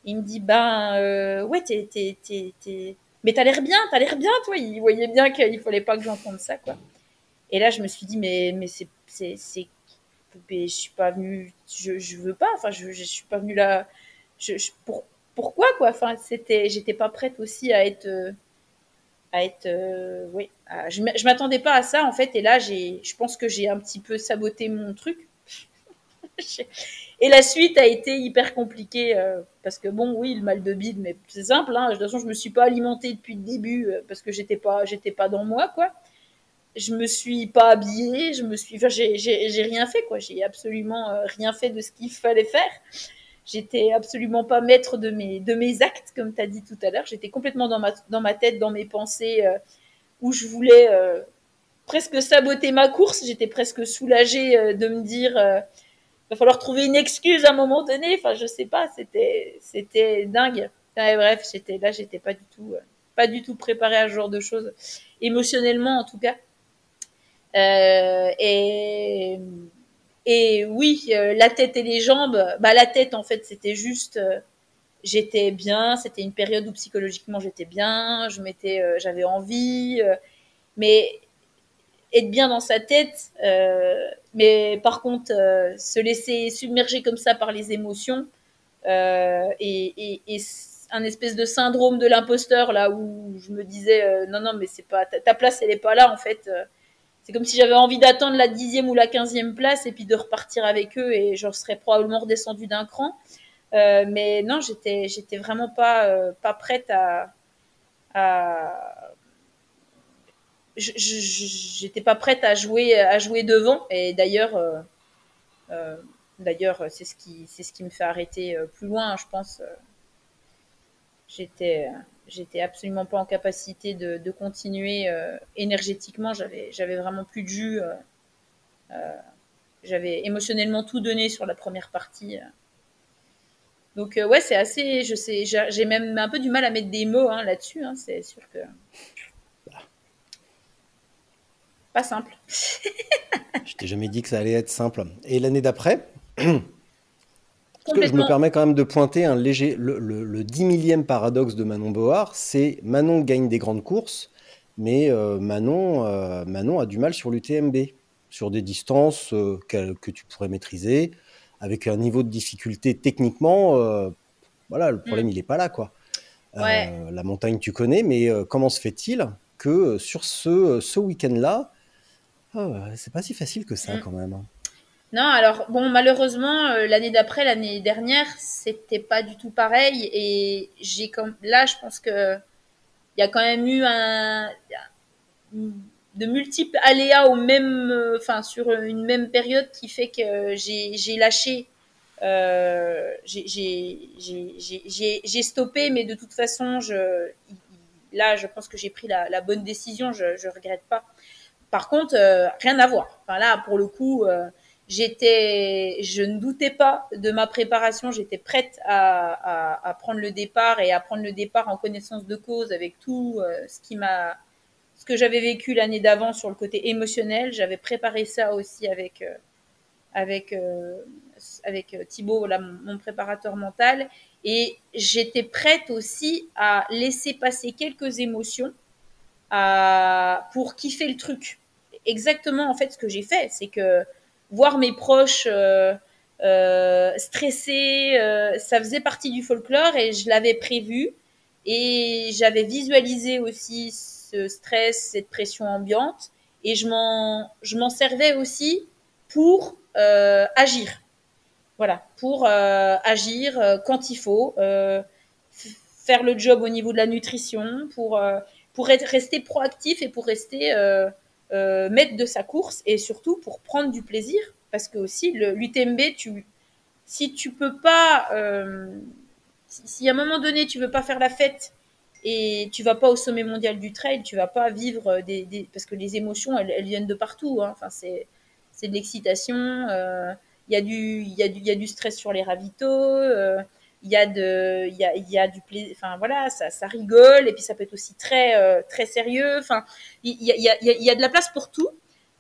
Il me dit, ben, ouais, t'es, t'es, t'es mais t'as l'air bien, t'as l'air bien, toi. Il voyait bien qu'il fallait pas que j'entende ça, quoi. Et là, je me suis dit, mais, mais c'est, c'est, c'est, je suis pas venue, je, je veux pas, enfin, je, je suis pas venue là, je, je pour, pourquoi, quoi? Enfin, c'était, j'étais pas prête aussi à être, à être, euh, oui, je, je m'attendais pas à ça, en fait. Et là, j'ai, je pense que j'ai un petit peu saboté mon truc. Et la suite a été hyper compliquée euh, parce que bon, oui, le mal de bide, mais c'est simple. Hein, de toute façon, je me suis pas alimentée depuis le début euh, parce que j'étais pas, j'étais pas dans moi, quoi. Je me suis pas habillée, je me suis, enfin, j'ai, rien fait, quoi. J'ai absolument euh, rien fait de ce qu'il fallait faire. J'étais absolument pas maître de mes, de mes actes, comme tu as dit tout à l'heure. J'étais complètement dans ma, dans ma tête, dans mes pensées, euh, où je voulais euh, presque saboter ma course. J'étais presque soulagée de me dire va falloir trouver une excuse à un moment donné. Enfin, je sais pas, c'était, dingue. Bref, j'étais là, j'étais pas du tout, pas du tout préparée à ce genre de choses, émotionnellement en tout cas. Euh, et et oui, euh, la tête et les jambes. Bah la tête en fait, c'était juste, euh, j'étais bien. C'était une période où psychologiquement j'étais bien. Je m'étais, j'avais envie. mais être bien dans sa tête, mais par contre, se laisser submerger comme ça par les émotions et, un espèce de syndrome de l'imposteur là où je me disais non non mais c'est pas ta, ta, place elle est pas là en fait. C'est comme si j'avais envie d'attendre la dixième ou la quinzième place et puis de repartir avec eux et j'en serais probablement redescendu d'un cran. mais non, j'étais j'étais vraiment pas pas prête à, à j'étais pas prête à jouer à jouer devant et d'ailleurs euh, euh, d'ailleurs c'est ce qui c'est ce qui me fait arrêter euh, plus loin je pense j'étais j'étais absolument pas en capacité de, continuer euh, énergétiquement j'avais j'avais vraiment plus de jus euh, j'avais émotionnellement tout donné sur la première partie donc ouais c'est assez je sais j'ai même un peu du mal à mettre des mots hein, là-dessus hein, c'est sûr que pas simple. je t'ai jamais dit que ça allait être simple. Et l'année d'après, je me permets quand même de pointer un léger, le, le, le 10 millième paradoxe de Manon Board, c'est Manon gagne des grandes courses, mais euh, Manon, euh, Manon a du mal sur l'UTMB, sur des distances euh, que, que, tu pourrais maîtriser, avec un niveau de difficulté techniquement, voilà, le problème mm. il est pas là quoi. Ouais. la montagne tu connais, mais comment se fait-il que sur ce, ce week-end-là, Oh, c'est pas si facile que ça, mmh. quand même. Non, alors, bon, malheureusement, euh, l'année d'après, l'année dernière, c'était pas du tout pareil. Et j'ai comme. Là, je pense que. Il y a quand même eu un. de multiples aléas au même, euh, enfin sur une même période qui fait que j'ai lâché, euh, j'ai- stoppé, mais de toute façon, je, là, je pense que j'ai pris la, bonne décision, je, je regrette pas. Par contre, euh, rien à voir. Enfin là, pour le coup, j'étais, je ne doutais pas de ma préparation. J'étais prête à, à, à prendre le départ et à prendre le départ en connaissance de cause avec tout euh, ce qui m'a, ce que j'avais vécu l'année d'avant sur le côté émotionnel. J'avais préparé ça aussi avec euh, avec euh, avec Thibaut, là, mon préparateur mental, et j'étais prête aussi à laisser passer quelques émotions à, pour kiffer le truc. Exactement, en fait, ce que j'ai fait, c'est que voir mes proches euh, euh, stressés, euh, ça faisait partie du folklore et je l'avais prévu. Et j'avais visualisé aussi ce stress, cette pression ambiante. Et je m'en, servais aussi pour agir. Voilà, pour agir quand il faut, faire le job au niveau de la nutrition, pour, pour rester proactif et pour rester euh, maître de sa course et surtout pour prendre du plaisir. Parce que aussi, l'UTMB, tu, si tu peux pas, euh, si, à un moment donné tu veux pas faire la fête et tu vas pas au sommet mondial du trail, tu vas pas vivre des, parce que les émotions elles, viennent de partout. Hein. Enfin c'est c'est de l'excitation. euh, Il y a du il y a du il y a du stress sur les ravitaux. Il y a de il y a, il y a du plaisir. Enfin voilà ça ça rigole et puis ça peut être aussi très euh, très sérieux. Enfin il y a il y a il y a, de la place pour tout.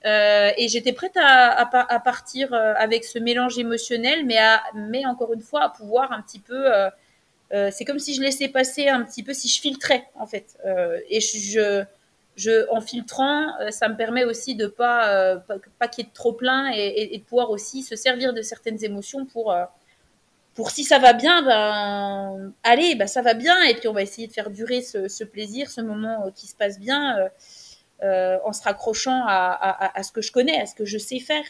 Euh, et j'étais prête à, à, pa- à partir euh, avec ce mélange émotionnel, mais, à, mais encore une fois, à pouvoir un petit peu. c'est comme si je laissais passer un petit peu, si je filtrais en fait. Et je, je, en filtrant, ça me permet aussi de pas pas, pas qu'il y ait trop plein et, de pouvoir aussi se servir de certaines émotions pour pour si ça va bien, ben allez, ben ça va bien et puis on va essayer de faire durer ce, plaisir, ce moment euh, qui se passe bien. euh, euh, en se raccrochant à, ce que je connais, à ce que je sais faire.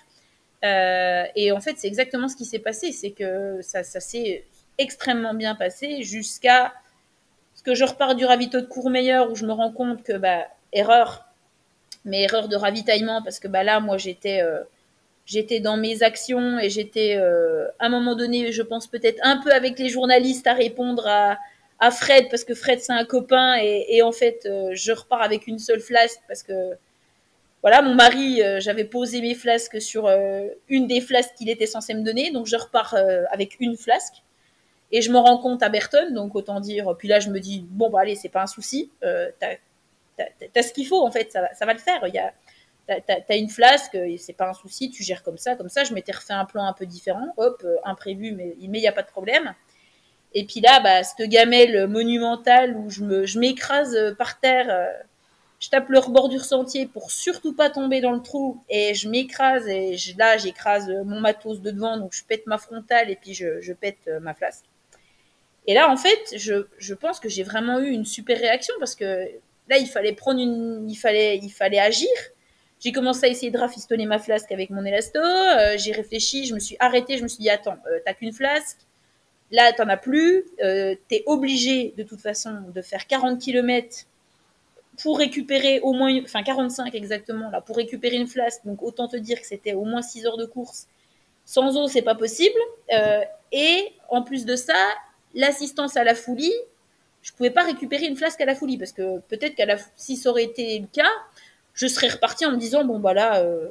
Et en fait, c'est exactement ce qui s'est passé. C'est que ça, s'est extrêmement bien passé jusqu'à ce que je repars du ravito de Courmeilleur où je me rends compte que, bah, erreur, mais erreur de ravitaillement parce que bah, là, moi, j'étais. J'étais dans mes actions et j'étais, euh, à un moment donné, je pense peut-être un peu avec les journalistes à répondre à, à Fred parce que Fred c'est un copain et, et en fait euh, je repars avec une seule flasque parce que voilà mon mari euh, j'avais posé mes flasques sur euh, une des flasques qu'il était censé me donner donc je repars euh, avec une flasque et je me rends compte à Berton donc autant dire puis là je me dis bon bah allez c'est pas un souci euh, t'as, t'as, t'as ce qu'il faut en fait ça, ça va le faire il y a T'as, une flasque, c'est pas un souci, tu gères comme ça, comme ça. Je m'étais refait un plan un peu différent, hop, euh, imprévu, mais il n'y a pas de problème. Et puis là, bah, cette gamelle monumentale où je, m'écrase euh, par terre, euh, je tape le rebord du sentier pour surtout pas tomber dans le trou, et je m'écrase, et là, j'écrase mon matos de devant, donc je pète ma frontale, et puis je, pète ma flasque. Et là, en fait, je, pense que j'ai vraiment eu une super réaction parce que là, il fallait prendre il fallait agir. J'ai commencé à essayer de rafistonner ma flasque avec mon élasto. euh, j'ai réfléchi, je me suis arrêtée, je me suis dit attends, euh, t'as qu'une flasque, là t'en as plus, euh, t'es obligé de toute façon de faire 40 km pour récupérer au moins, enfin 45 exactement là, pour récupérer une flasque. Donc autant te dire que c'était au moins 6 heures de course. Sans eau, c'est pas possible. Et en plus de ça, l'assistance à la foulie, je pouvais pas récupérer une flasque à la foulie parce que peut-être qu'à la, si ça aurait été le cas, je serais reparti en me disant bon bah là, euh,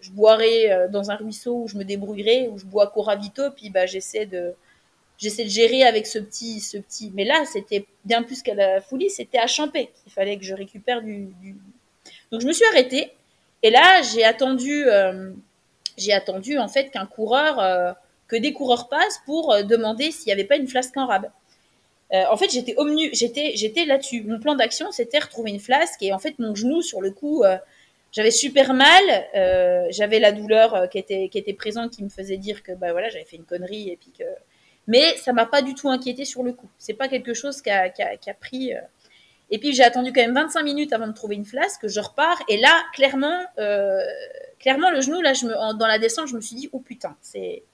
je boirai euh, dans un ruisseau où je me débrouillerai, où je bois Coravito, puis bah j'essaie de j'essaie de gérer avec ce petit ce petit. Mais là, c'était bien plus qu'à la foulie, c'était à Champé qu'il fallait que je récupère du, du... Donc je me suis arrêtée et là j'ai attendu euh, j'ai attendu en fait qu'un coureur que des coureurs passent pour demander s'il n'y avait pas une flasque en rab. Euh, en fait, j'étais omnu, j'étais, j'étais là-dessus. Mon plan d'action, c'était retrouver une flasque et en fait, mon genou sur le coup, euh, j'avais super mal. Euh, j'avais la douleur qui était, qui était présente, qui me faisait dire que bah voilà, j'avais fait une connerie et puis que. Mais ça m'a pas du tout inquiété sur le coup. C'est pas quelque chose qui a, qui a, pris. Et puis j'ai attendu quand même 25 minutes avant de trouver une flasque. Je repars et là, clairement, clairement le genou là, je me, dans la descente, je me suis dit oh putain, c'est-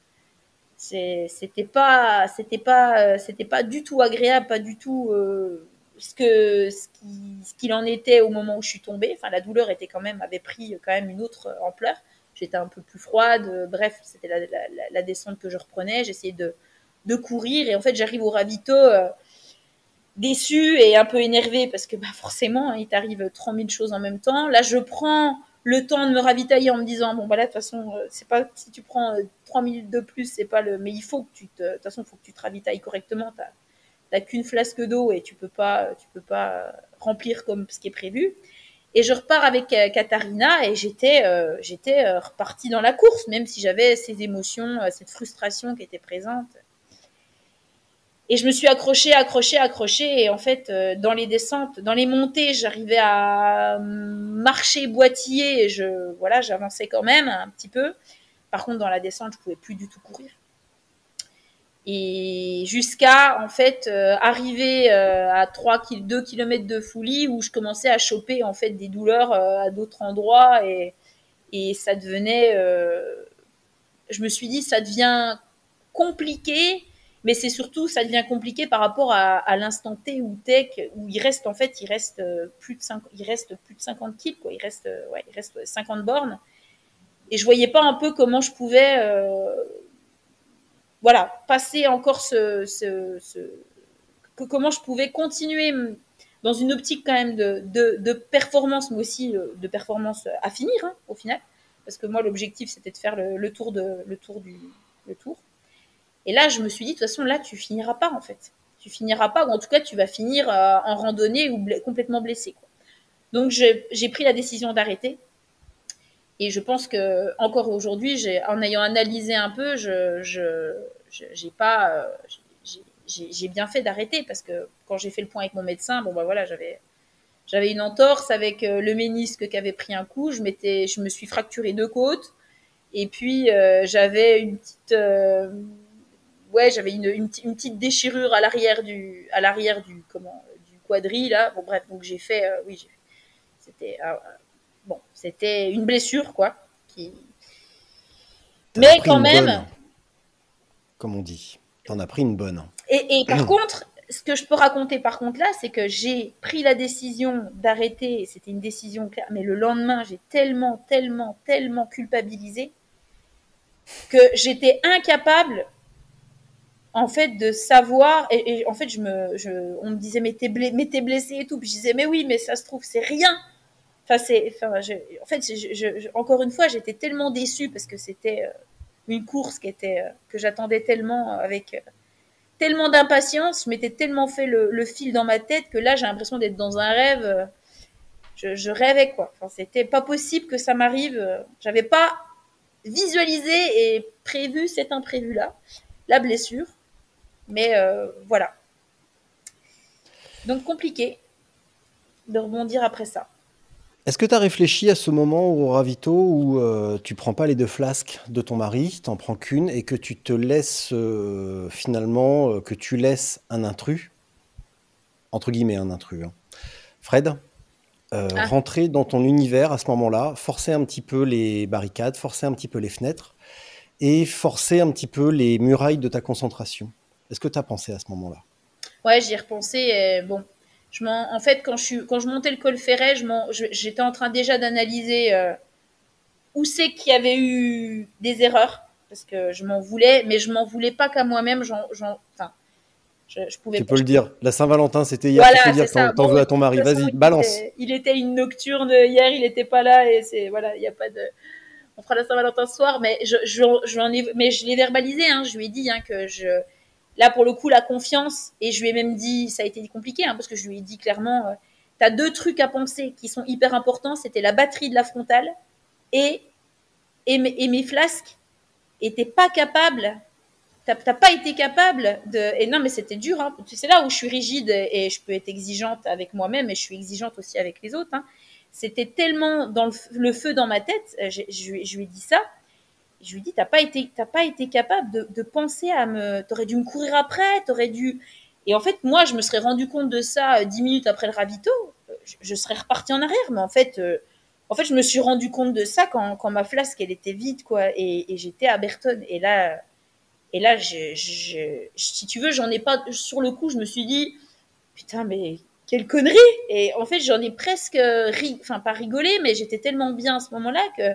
c'était pas c'était pas euh, c'était pas du tout agréable pas du tout euh, ce que ce qui- ce qu'il en était au moment où je suis tombée. Enfin, la douleur était quand même avait pris quand même une autre ampleur. J'étais un peu plus froide. euh, Bref, c'était la descente que je reprenais. J'essayais de, de courir et en fait, j'arrive au ravito euh, déçue et un peu énervée parce que bah, forcément, hein, il t'arrive 30 000 choses en même temps. Là, je prends le temps de me ravitailler en me disant bon bah là de toute façon euh, c'est pas si tu prends euh, 3 minutes de plus c'est pas le mais il faut que tu te de toute façon faut que tu te ravitailles correctement. T'as t'as qu'une flasque d'eau et tu peux pas tu peux pas euh, remplir comme ce qui est prévu. Et je repars avec euh, Katharina et j'étais euh, j'étais euh, repartie dans la course même si j'avais ces émotions euh, cette frustration qui était présente et je me suis accrochée, accrochée, accrochée. Et en fait, euh, dans les descentes, dans les montées, j'arrivais à marcher, boitiller. Et je, voilà, j'avançais quand même un petit peu. Par contre, dans la descente, je pouvais plus du tout courir. Et jusqu'à, en fait, euh, arriver euh, à 3, 2 km de Foulie où je commençais à choper, en fait, des douleurs à d'autres endroits. Et, et ça devenait... je me suis dit, ça devient compliqué mais c'est surtout ça devient compliqué par rapport à, l'instant T où tech où il reste en fait il reste euh, plus de 5, il reste plus de 50 kills quoi. Il reste euh, ouais il reste 50 bornes. Et je voyais pas un peu comment je pouvais euh, voilà passer encore ce, ce, ce que, comment je pouvais continuer dans une optique quand même de, de, de performance mais aussi euh, de performance à finir hein, au final. Parce que moi l'objectif c'était de faire le, le tour de le tour du le tour et là, je me suis dit, de toute façon, là, tu finiras pas, en fait. Tu finiras pas, ou en tout cas, tu vas finir euh, en randonnée ou complètement blessé. Donc, j'ai pris la décision d'arrêter. Et je pense que encore aujourd'hui, en ayant analysé un peu, je j'ai pas, euh, j'ai bien fait d'arrêter parce que quand j'ai fait le point avec mon médecin, bon bah voilà, j'avais une entorse avec euh, le ménisque qui avait pris un coup. Je m'étais, je me suis fracturé deux côtes. Et puis j'avais une petite ouais, j'avais une, une, une, petite déchirure à l'arrière du, à l'arrière du, comment, du quadri là. Bon bref, donc j'ai fait, euh, oui, c'était, euh, bon, c'était une blessure quoi, qui. Mais quand même. Bonne, comme on dit, t'en as pris une bonne. Et, et par contre, ce que je peux raconter par contre là, c'est que j'ai pris la décision d'arrêter. C'était une décision claire, mais le lendemain, j'ai tellement, tellement, tellement culpabilisé que j'étais incapable en fait de savoir et, en fait je me je, on me disait mais t'es blessé, et tout. Puis je disais mais oui mais ça se trouve c'est rien. Enfin c'est enfin en fait encore une fois j'étais tellement déçue parce que c'était une course qui était que j'attendais tellement avec tellement d'impatience. Je m'étais tellement fait le, fil dans ma tête que là j'ai l'impression d'être dans un rêve je, je rêvais quoi. Enfin, c'était pas possible que ça m'arrive j'avais pas visualisé et prévu cet imprévu là la blessure mais euh, voilà. Donc compliqué de rebondir après ça. Est-ce que tu as réfléchi à ce moment au ravito où euh, tu prends pas les deux flasques de ton mari, t'en prends qu'une et que tu te laisses euh, finalement, euh, que tu laisses un intrus, entre guillemets un intrus, hein. Fred, ah. rentrer dans ton univers à ce moment-là, forcer un petit peu les barricades, forcer un petit peu les fenêtres et forcer un petit peu les murailles de ta concentration? Est-ce que tu as pensé à ce moment-là? Ouais, j'y ai repensé. Et bon, je en, fait, quand je, suis, quand je montais le col Ferret, j'étais en train déjà d'analyser euh, où c'est qu'il y avait eu des erreurs, parce que je m'en voulais, mais je m'en voulais pas qu'à moi-même. Enfin, je, je, pouvais. Tu peux le dire. La Saint-Valentin, c'était hier. Voilà, tu peux dire t'en bon, veux à ton mari. Vas-y, balance. Il était, il était, une nocturne hier, il n'était pas là, et c'est voilà, il n'y a pas de on fera la Saint-Valentin ce soir, mais je, je, je ai, mais je l'ai verbalisé, hein, je lui ai dit hein, que je, là pour le coup la confiance, et je lui ai même dit, ça a été compliqué, hein, parce que je lui ai dit clairement, euh, tu as deux trucs à penser qui sont hyper importants, c'était la batterie de la frontale et, et, mes, et flasques étaient pas capables, t'as pas été capable de, et non mais c'était dur, hein, c'est là où je suis rigide et je peux être exigeante avec moi-même et je suis exigeante aussi avec les autres, hein. c'était tellement dans le, feu dans ma tête, je, je lui ai dit ça, je lui dis, t'as pas été, t'as pas été capable de, penser à me, t'aurais dû me courir après, t'aurais dû. Et en fait, moi, je me serais rendu compte de ça dix minutes après le ravito, je, je, serais reparti en arrière. Mais en fait, euh, en fait, je me suis rendu compte de ça quand, quand ma flasque elle était vide, quoi, et, et j'étais à Berton. Et là, et là, si tu veux, j'en ai pas sur le coup. Je me suis dit, putain, mais quelle connerie Et en fait, j'en ai presque, ri... enfin pas rigolé, mais j'étais tellement bien à ce moment-là que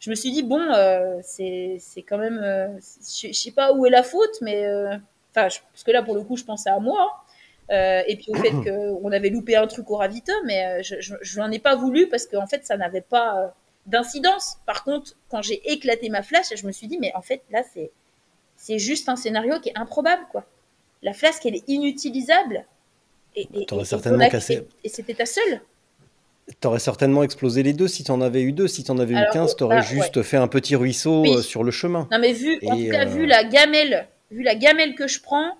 je me suis dit bon, euh, c'est quand même, euh, je, sais pas où est la faute, mais euh, enfin parce que là pour le coup, je pensais à moi. Euh, et puis au fait qu'on avait loupé un truc au ravito, mais je, je, je n'en ai pas voulu parce qu'en fait ça n'avait pas d'incidence. Par contre, quand j'ai éclaté ma flash, je me suis dit mais en fait là c'est c'est juste un scénario qui est improbable quoi. La flasque elle est inutilisable. Et, et, et- et c'était ta seule. T'aurais certainement explosé les deux si t'en avais eu deux. Si t'en avais eu Alors, 15, t'aurais bah, juste fait un petit ruisseau Oui. euh, sur le chemin. Non mais vu, en Et, tout cas, euh, vu la gamelle, vu la gamelle que je prends,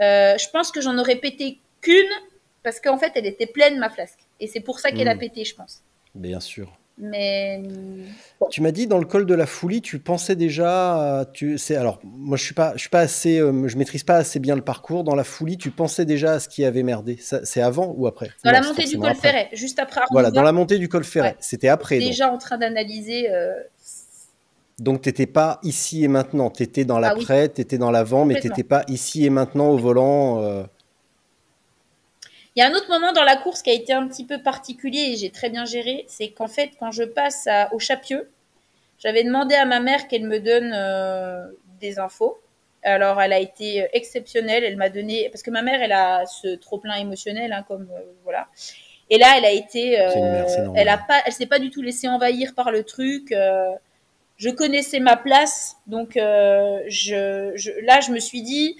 euh, je pense que j'en aurais pété qu'une parce qu'en fait, elle était pleine ma flasque. Et c'est pour ça qu'elle a Mm. pété, je pense. Bien sûr. Mais Tu m'as dit dans le col de la Foulie, tu pensais déjà, tu c'est alors moi je suis pas, je suis pas assez, euh, je maîtrise pas assez bien le parcours. Dans la Foulie, tu pensais déjà à ce qui avait merdé. C'est avant ou après? Dans Non, la montée du col après. Ferret, juste après Voilà, dans la montée du col Ferret. Ouais. C'était après. donc. déjà en train d'analyser. euh, Donc t'étais pas ici et maintenant, t'étais dans Ah l'après, t'étais dans l'avant, mais t'étais pas ici et maintenant au volant. euh, Il y a un autre moment dans la course qui a été un petit peu particulier et j'ai très bien géré, c'est qu'en fait, quand je passe à- au Chapieux, j'avais demandé à ma mère qu'elle me donne euh, des infos. Alors, elle a été exceptionnelle. Elle m'a donné parce que ma mère, elle a ce trop plein émotionnel, hein, comme euh, voilà. Et là, elle a été, euh, mère, elle a pas, elle s'est pas du tout laissée envahir par le truc. euh, je connaissais ma place, donc euh, je, je, là, je me suis dit,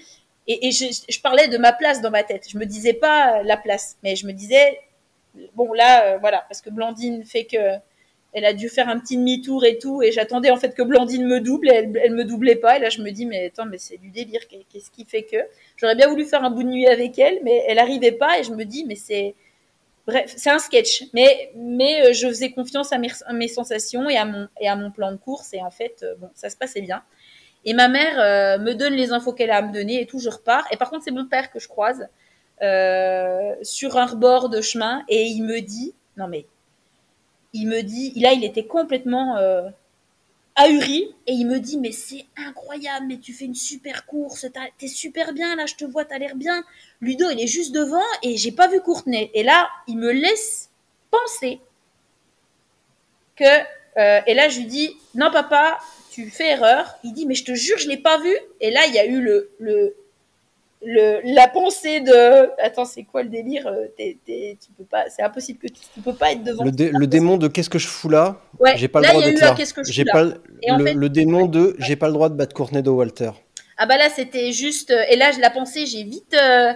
et, je, parlais de ma place dans ma tête. Je me disais pas euh, la place, mais je me disais, bon là, euh, voilà, parce que Blandine fait que elle a dû faire un petit demi-tour et tout, et j'attendais en fait que Blandine me double, et elle, elle me doublait pas, et là je me dis, mais attends, mais c'est du délire, qu'est- qu'est-ce qui fait que? J'aurais bien voulu faire un bout de nuit avec elle, mais elle arrivait pas, et je me dis, mais c'est bref, c'est un sketch, mais mais euh, je faisais confiance à mes, à mes sensations et à mon et à mon plan de course, et en fait, bon, ça se passait bien. Et ma mère euh, me donne les infos qu'elle a à me donner et tout, je repars. Et par contre, c'est mon père que je croise euh, sur un rebord de chemin et il me dit, non mais, il me dit, là il était complètement euh, ahuri et il me dit, mais c'est incroyable, mais tu fais une super course, t'es super bien là, je te vois, t'as l'air bien. Ludo, il est juste devant et j'ai pas vu Courtenay. Et là, il me laisse penser que, et là je lui dis, non papa, tu fais erreur. Il dit, mais je te jure, je l'ai pas vu. Et là, il y a eu le, le, le, la pensée de, attends, c'est quoi le délire Euh, t'es- t'es- Tu peux pas, c'est impossible que tu, tu peux pas être devant. Le, dé- le démon de qu'est-ce que je fous là? Ouais, J'ai pas le là, droit y a d'être là. que je J'ai pas le, le- fait- le démon de j'ai pas le droit de battre Courtney de Walter. Ah bah là, c'était juste. euh, Et là, la pensée, j'ai vite, euh,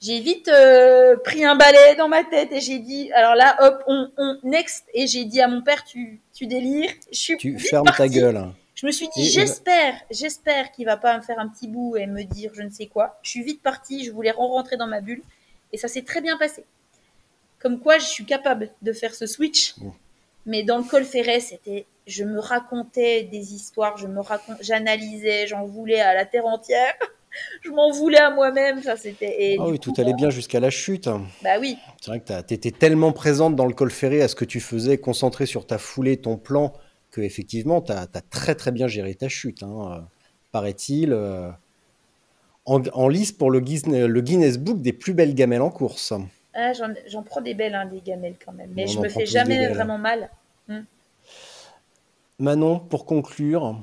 j'ai vite euh, pris un balai dans ma tête et j'ai dit, alors là, hop, on, on next. Et j'ai dit à mon père, tu, tu délires. Je suis Tu fermes ta gueule. Je me suis dit, j'espère, j'espère qu'il va pas me faire un petit bout et me dire je ne sais quoi. Je suis vite partie, je voulais rentrer dans ma bulle et ça s'est très bien passé. Comme quoi, je suis capable de faire ce switch. Mais dans le col ferret, c'était, je me racontais des histoires, je me raconte, j'analysais, j'en voulais à la terre entière. je m'en voulais à moi-même. Ça, c'était. Ah oui, coup, tout allait bien jusqu'à la chute. Bah oui. C'est vrai que tu étais tellement présente dans le col ferré à ce que tu faisais, concentrée sur ta foulée, ton plan, que effectivement, tu as, très très bien géré ta chute, hein, euh, paraît-il. euh, en, en lice pour le Guinness, le Guinness Book des plus belles gamelles en course. Ah, j'en, prends des belles, hein, des gamelles quand même. Mais je me fais jamais belles. vraiment mal. Manon, pour conclure,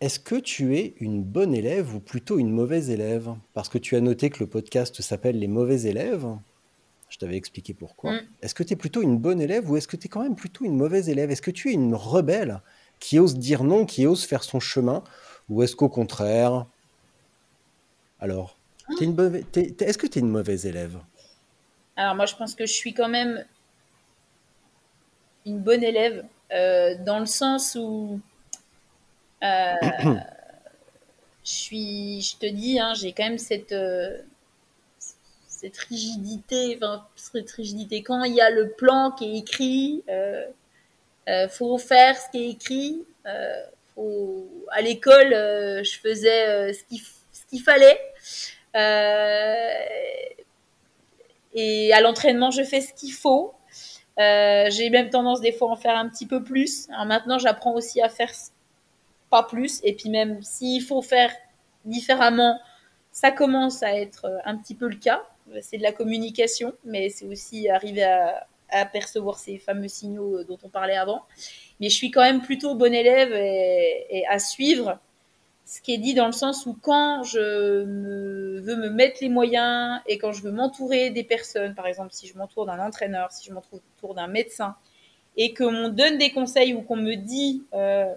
est-ce que tu es une bonne élève ou plutôt une mauvaise élève? Parce que tu as noté que le podcast s'appelle Les mauvais élèves. Je t'avais expliqué pourquoi. Mm. Est-ce que tu es plutôt une bonne élève ou est-ce que tu es quand même plutôt une mauvaise élève? Est-ce que tu es une rebelle qui ose dire non, qui ose faire son chemin? Ou est-ce qu'au contraire Alors, une mauvaise- t'es- est-ce que tu es une mauvaise élève? Alors moi, je pense que je suis quand même une bonne élève euh, dans le sens où euh, je suis, je te dis, hein, j'ai quand même cette euh, cette rigidité, cette rigidité. Quand il y a le plan qui est écrit, euh, euh, faut faire ce qui est écrit. Euh. À l'école, euh, je faisais ce qu'il ce qu'il fallait. Et à l'entraînement, je fais ce qu'il faut. J'ai même tendance des fois à en faire un petit peu plus. Maintenant, j'apprends aussi à faire pas plus. Et puis même s'il faut faire différemment, ça commence à être un petit peu le cas. C'est de la communication, mais c'est aussi arriver à, à, percevoir ces fameux signaux dont on parlait avant. Mais je suis quand même plutôt bon élève et, à suivre ce qui est dit dans le sens où quand je veux me mettre les moyens et quand je veux m'entourer des personnes, par exemple si je m'entoure d'un entraîneur, si je m'entoure d'un médecin, et qu'on me donne des conseils ou qu'on me dit euh,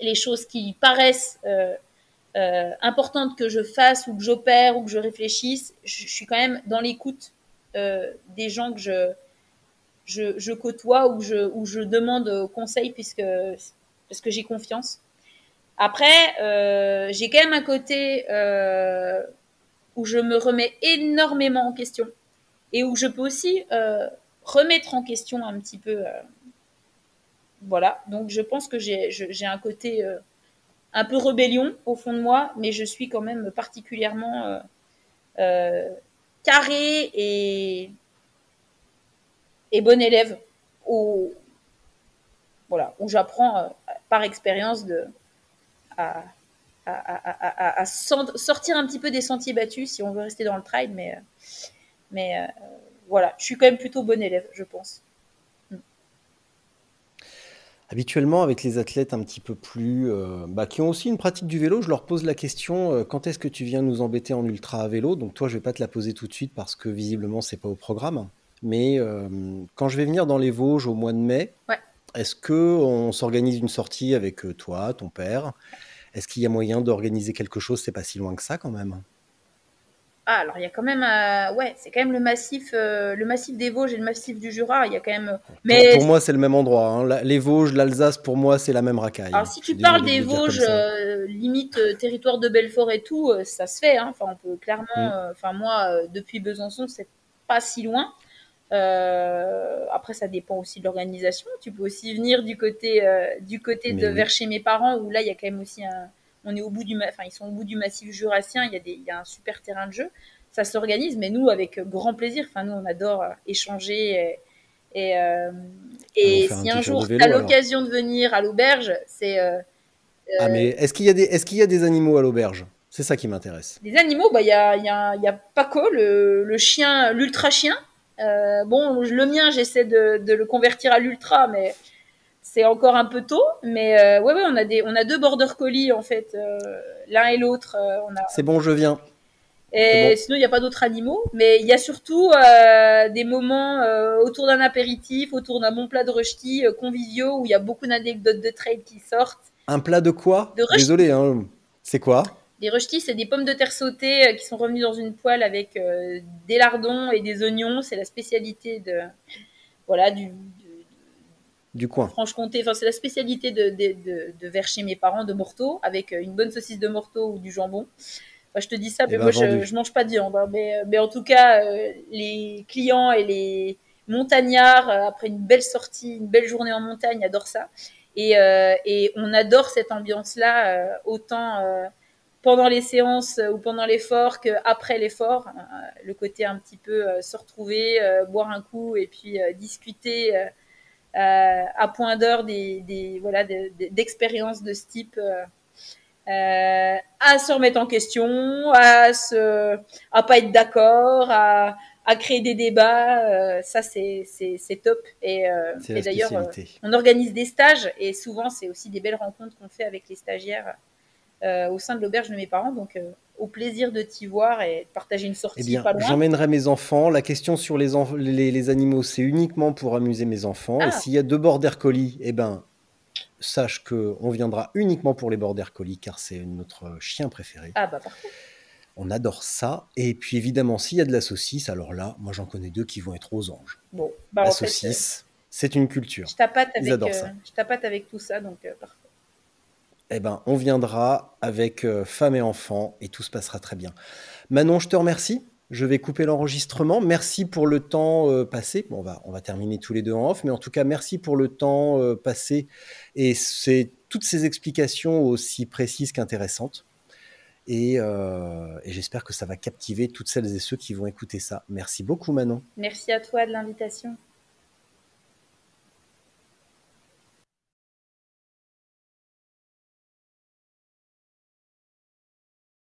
les choses qui paraissent euh, euh, importantes que je fasse ou que j'opère ou que je réfléchisse, je, suis quand même dans l'écoute euh, des gens que je, je, côtoie ou je, ou je demande conseil puisque, parce que j'ai confiance. Après, euh, j'ai quand même un côté où je me remets énormément en question et où je peux aussi remettre en question un petit peu. Voilà, donc je pense que j'ai un côté un peu rébellion au fond de moi, mais je suis quand même particulièrement euh, carré et, bon élève où, voilà, où j'apprends par expérience de à, sortir un petit peu des sentiers battus si on veut rester dans le trail. Mais, mais euh, voilà, je suis quand même plutôt bon élève, je pense. Habituellement, avec les athlètes un petit peu plus. Euh, bah, qui ont aussi une pratique du vélo, je leur pose la question euh, quand est-ce que tu viens nous embêter en ultra à vélo? Donc, toi, je vais pas te la poser tout de suite parce que visiblement, c'est pas au programme. Mais euh, quand je vais venir dans les Vosges au mois de mai, ouais. est-ce qu'on s'organise une sortie avec toi, ton père? Est-ce qu'il y a moyen d'organiser quelque chose? C'est pas si loin que ça quand même. Ah, alors il y a quand même, euh, ouais, c'est quand même le massif, euh, le massif des Vosges et le massif du Jura. Il y a quand même. Mais pour, pour moi, c'est le même endroit. Hein. Les Vosges, l'Alsace, pour moi, c'est la même racaille. Alors si tu parles des Vosges, euh, limite territoire de Belfort et tout, ça se fait. Hein. Enfin, on peut clairement. Mm. Enfin, moi, depuis Besançon, c'est pas si loin. Après, ça dépend aussi de l'organisation. Tu peux aussi venir du côté, du côté de oui. vers chez mes parents, où là, il y a quand même aussi un. On est au bout du, enfin, ils sont au bout du massif jurassien. Il y a des, il y a un super terrain de jeu. Ça s'organise, mais nous, avec grand plaisir. Enfin, nous, on adore échanger. Et, et, euh, et si un, un jour tu as l'occasion de venir à l'auberge, c'est. Euh, ah, mais est-ce qu'il y a des, est-ce qu'il y a des animaux à l'auberge? C'est ça qui m'intéresse. Des animaux, bah, il y a, il y a, il y a Paco, le, le chien, l'ultra chien. Euh, bon, le mien, j'essaie de, de, le convertir à l'ultra, mais c'est encore un peu tôt. Mais euh, ouais, ouais, on a des, on a deux border collies en fait, euh, l'un et l'autre. on a. C'est bon, je viens. Et bon. sinon, il n'y a pas d'autres animaux, mais il y a surtout euh, des moments euh, autour d'un apéritif, autour d'un bon plat de euh, conviviaux où il y a beaucoup d'anecdotes de trade qui sortent. Un plat de quoi? De Désolé, hein. c'est quoi? Des rechtis, c'est des pommes de terre sautées euh, qui sont revenues dans une poêle avec euh, des lardons et des oignons. C'est la spécialité de voilà du du coin. Franche-Comté. Enfin, c'est la spécialité de, de, de, de, vers chez mes parents de Morteau avec euh, une bonne saucisse de Morteau ou du jambon. Enfin, je te dis ça, mais ben moi je, je, mange pas de viande. Hein, mais, mais en tout cas, euh, les clients et les montagnards après une belle sortie, une belle journée en montagne adorent ça. Et, et on adore cette ambiance-là autant pendant les séances ou pendant l'effort qu'après l'effort. Euh, le côté un petit peu euh, se retrouver, euh, boire un coup et puis discuter à point d'heure des, des, voilà, d'expériences de, de, ce type. Euh, à se remettre en question, à se, à pas être d'accord, à, à créer des débats, euh, ça c'est c'est top. Et, euh, et d'ailleurs, on organise des stages et souvent c'est aussi des belles rencontres qu'on fait avec les stagiaires euh, au sein de l'auberge de mes parents. Donc, euh, au plaisir de t'y voir et de partager une sortie eh bien. J'emmènerai mes enfants. La question sur les, les, les animaux, c'est uniquement pour amuser mes enfants. Ah. Et s'il y a deux border collies, eh ben, sache qu'on viendra uniquement pour les border collies car c'est notre chien préféré. Ah bah parfait. On adore ça. Et puis évidemment, s'il y a de la saucisse, alors là, moi j'en connais deux qui vont être aux anges. Bon, bah, la saucisse, euh, c'est une culture. Je tapate avec, euh, je tapate avec tout ça, donc euh, parfait eh ben, on viendra avec euh, femme et enfants et tout se passera très bien. Manon, je te remercie. Je vais couper l'enregistrement. Merci pour le temps euh, passé. On va, on va terminer tous les deux en off, mais en tout cas, merci pour le temps euh, passé et c'est toutes ces explications aussi précises qu'intéressantes. Et, et j'espère que ça va captiver toutes celles et ceux qui vont écouter ça. Merci beaucoup, Manon. Merci à toi de l'invitation.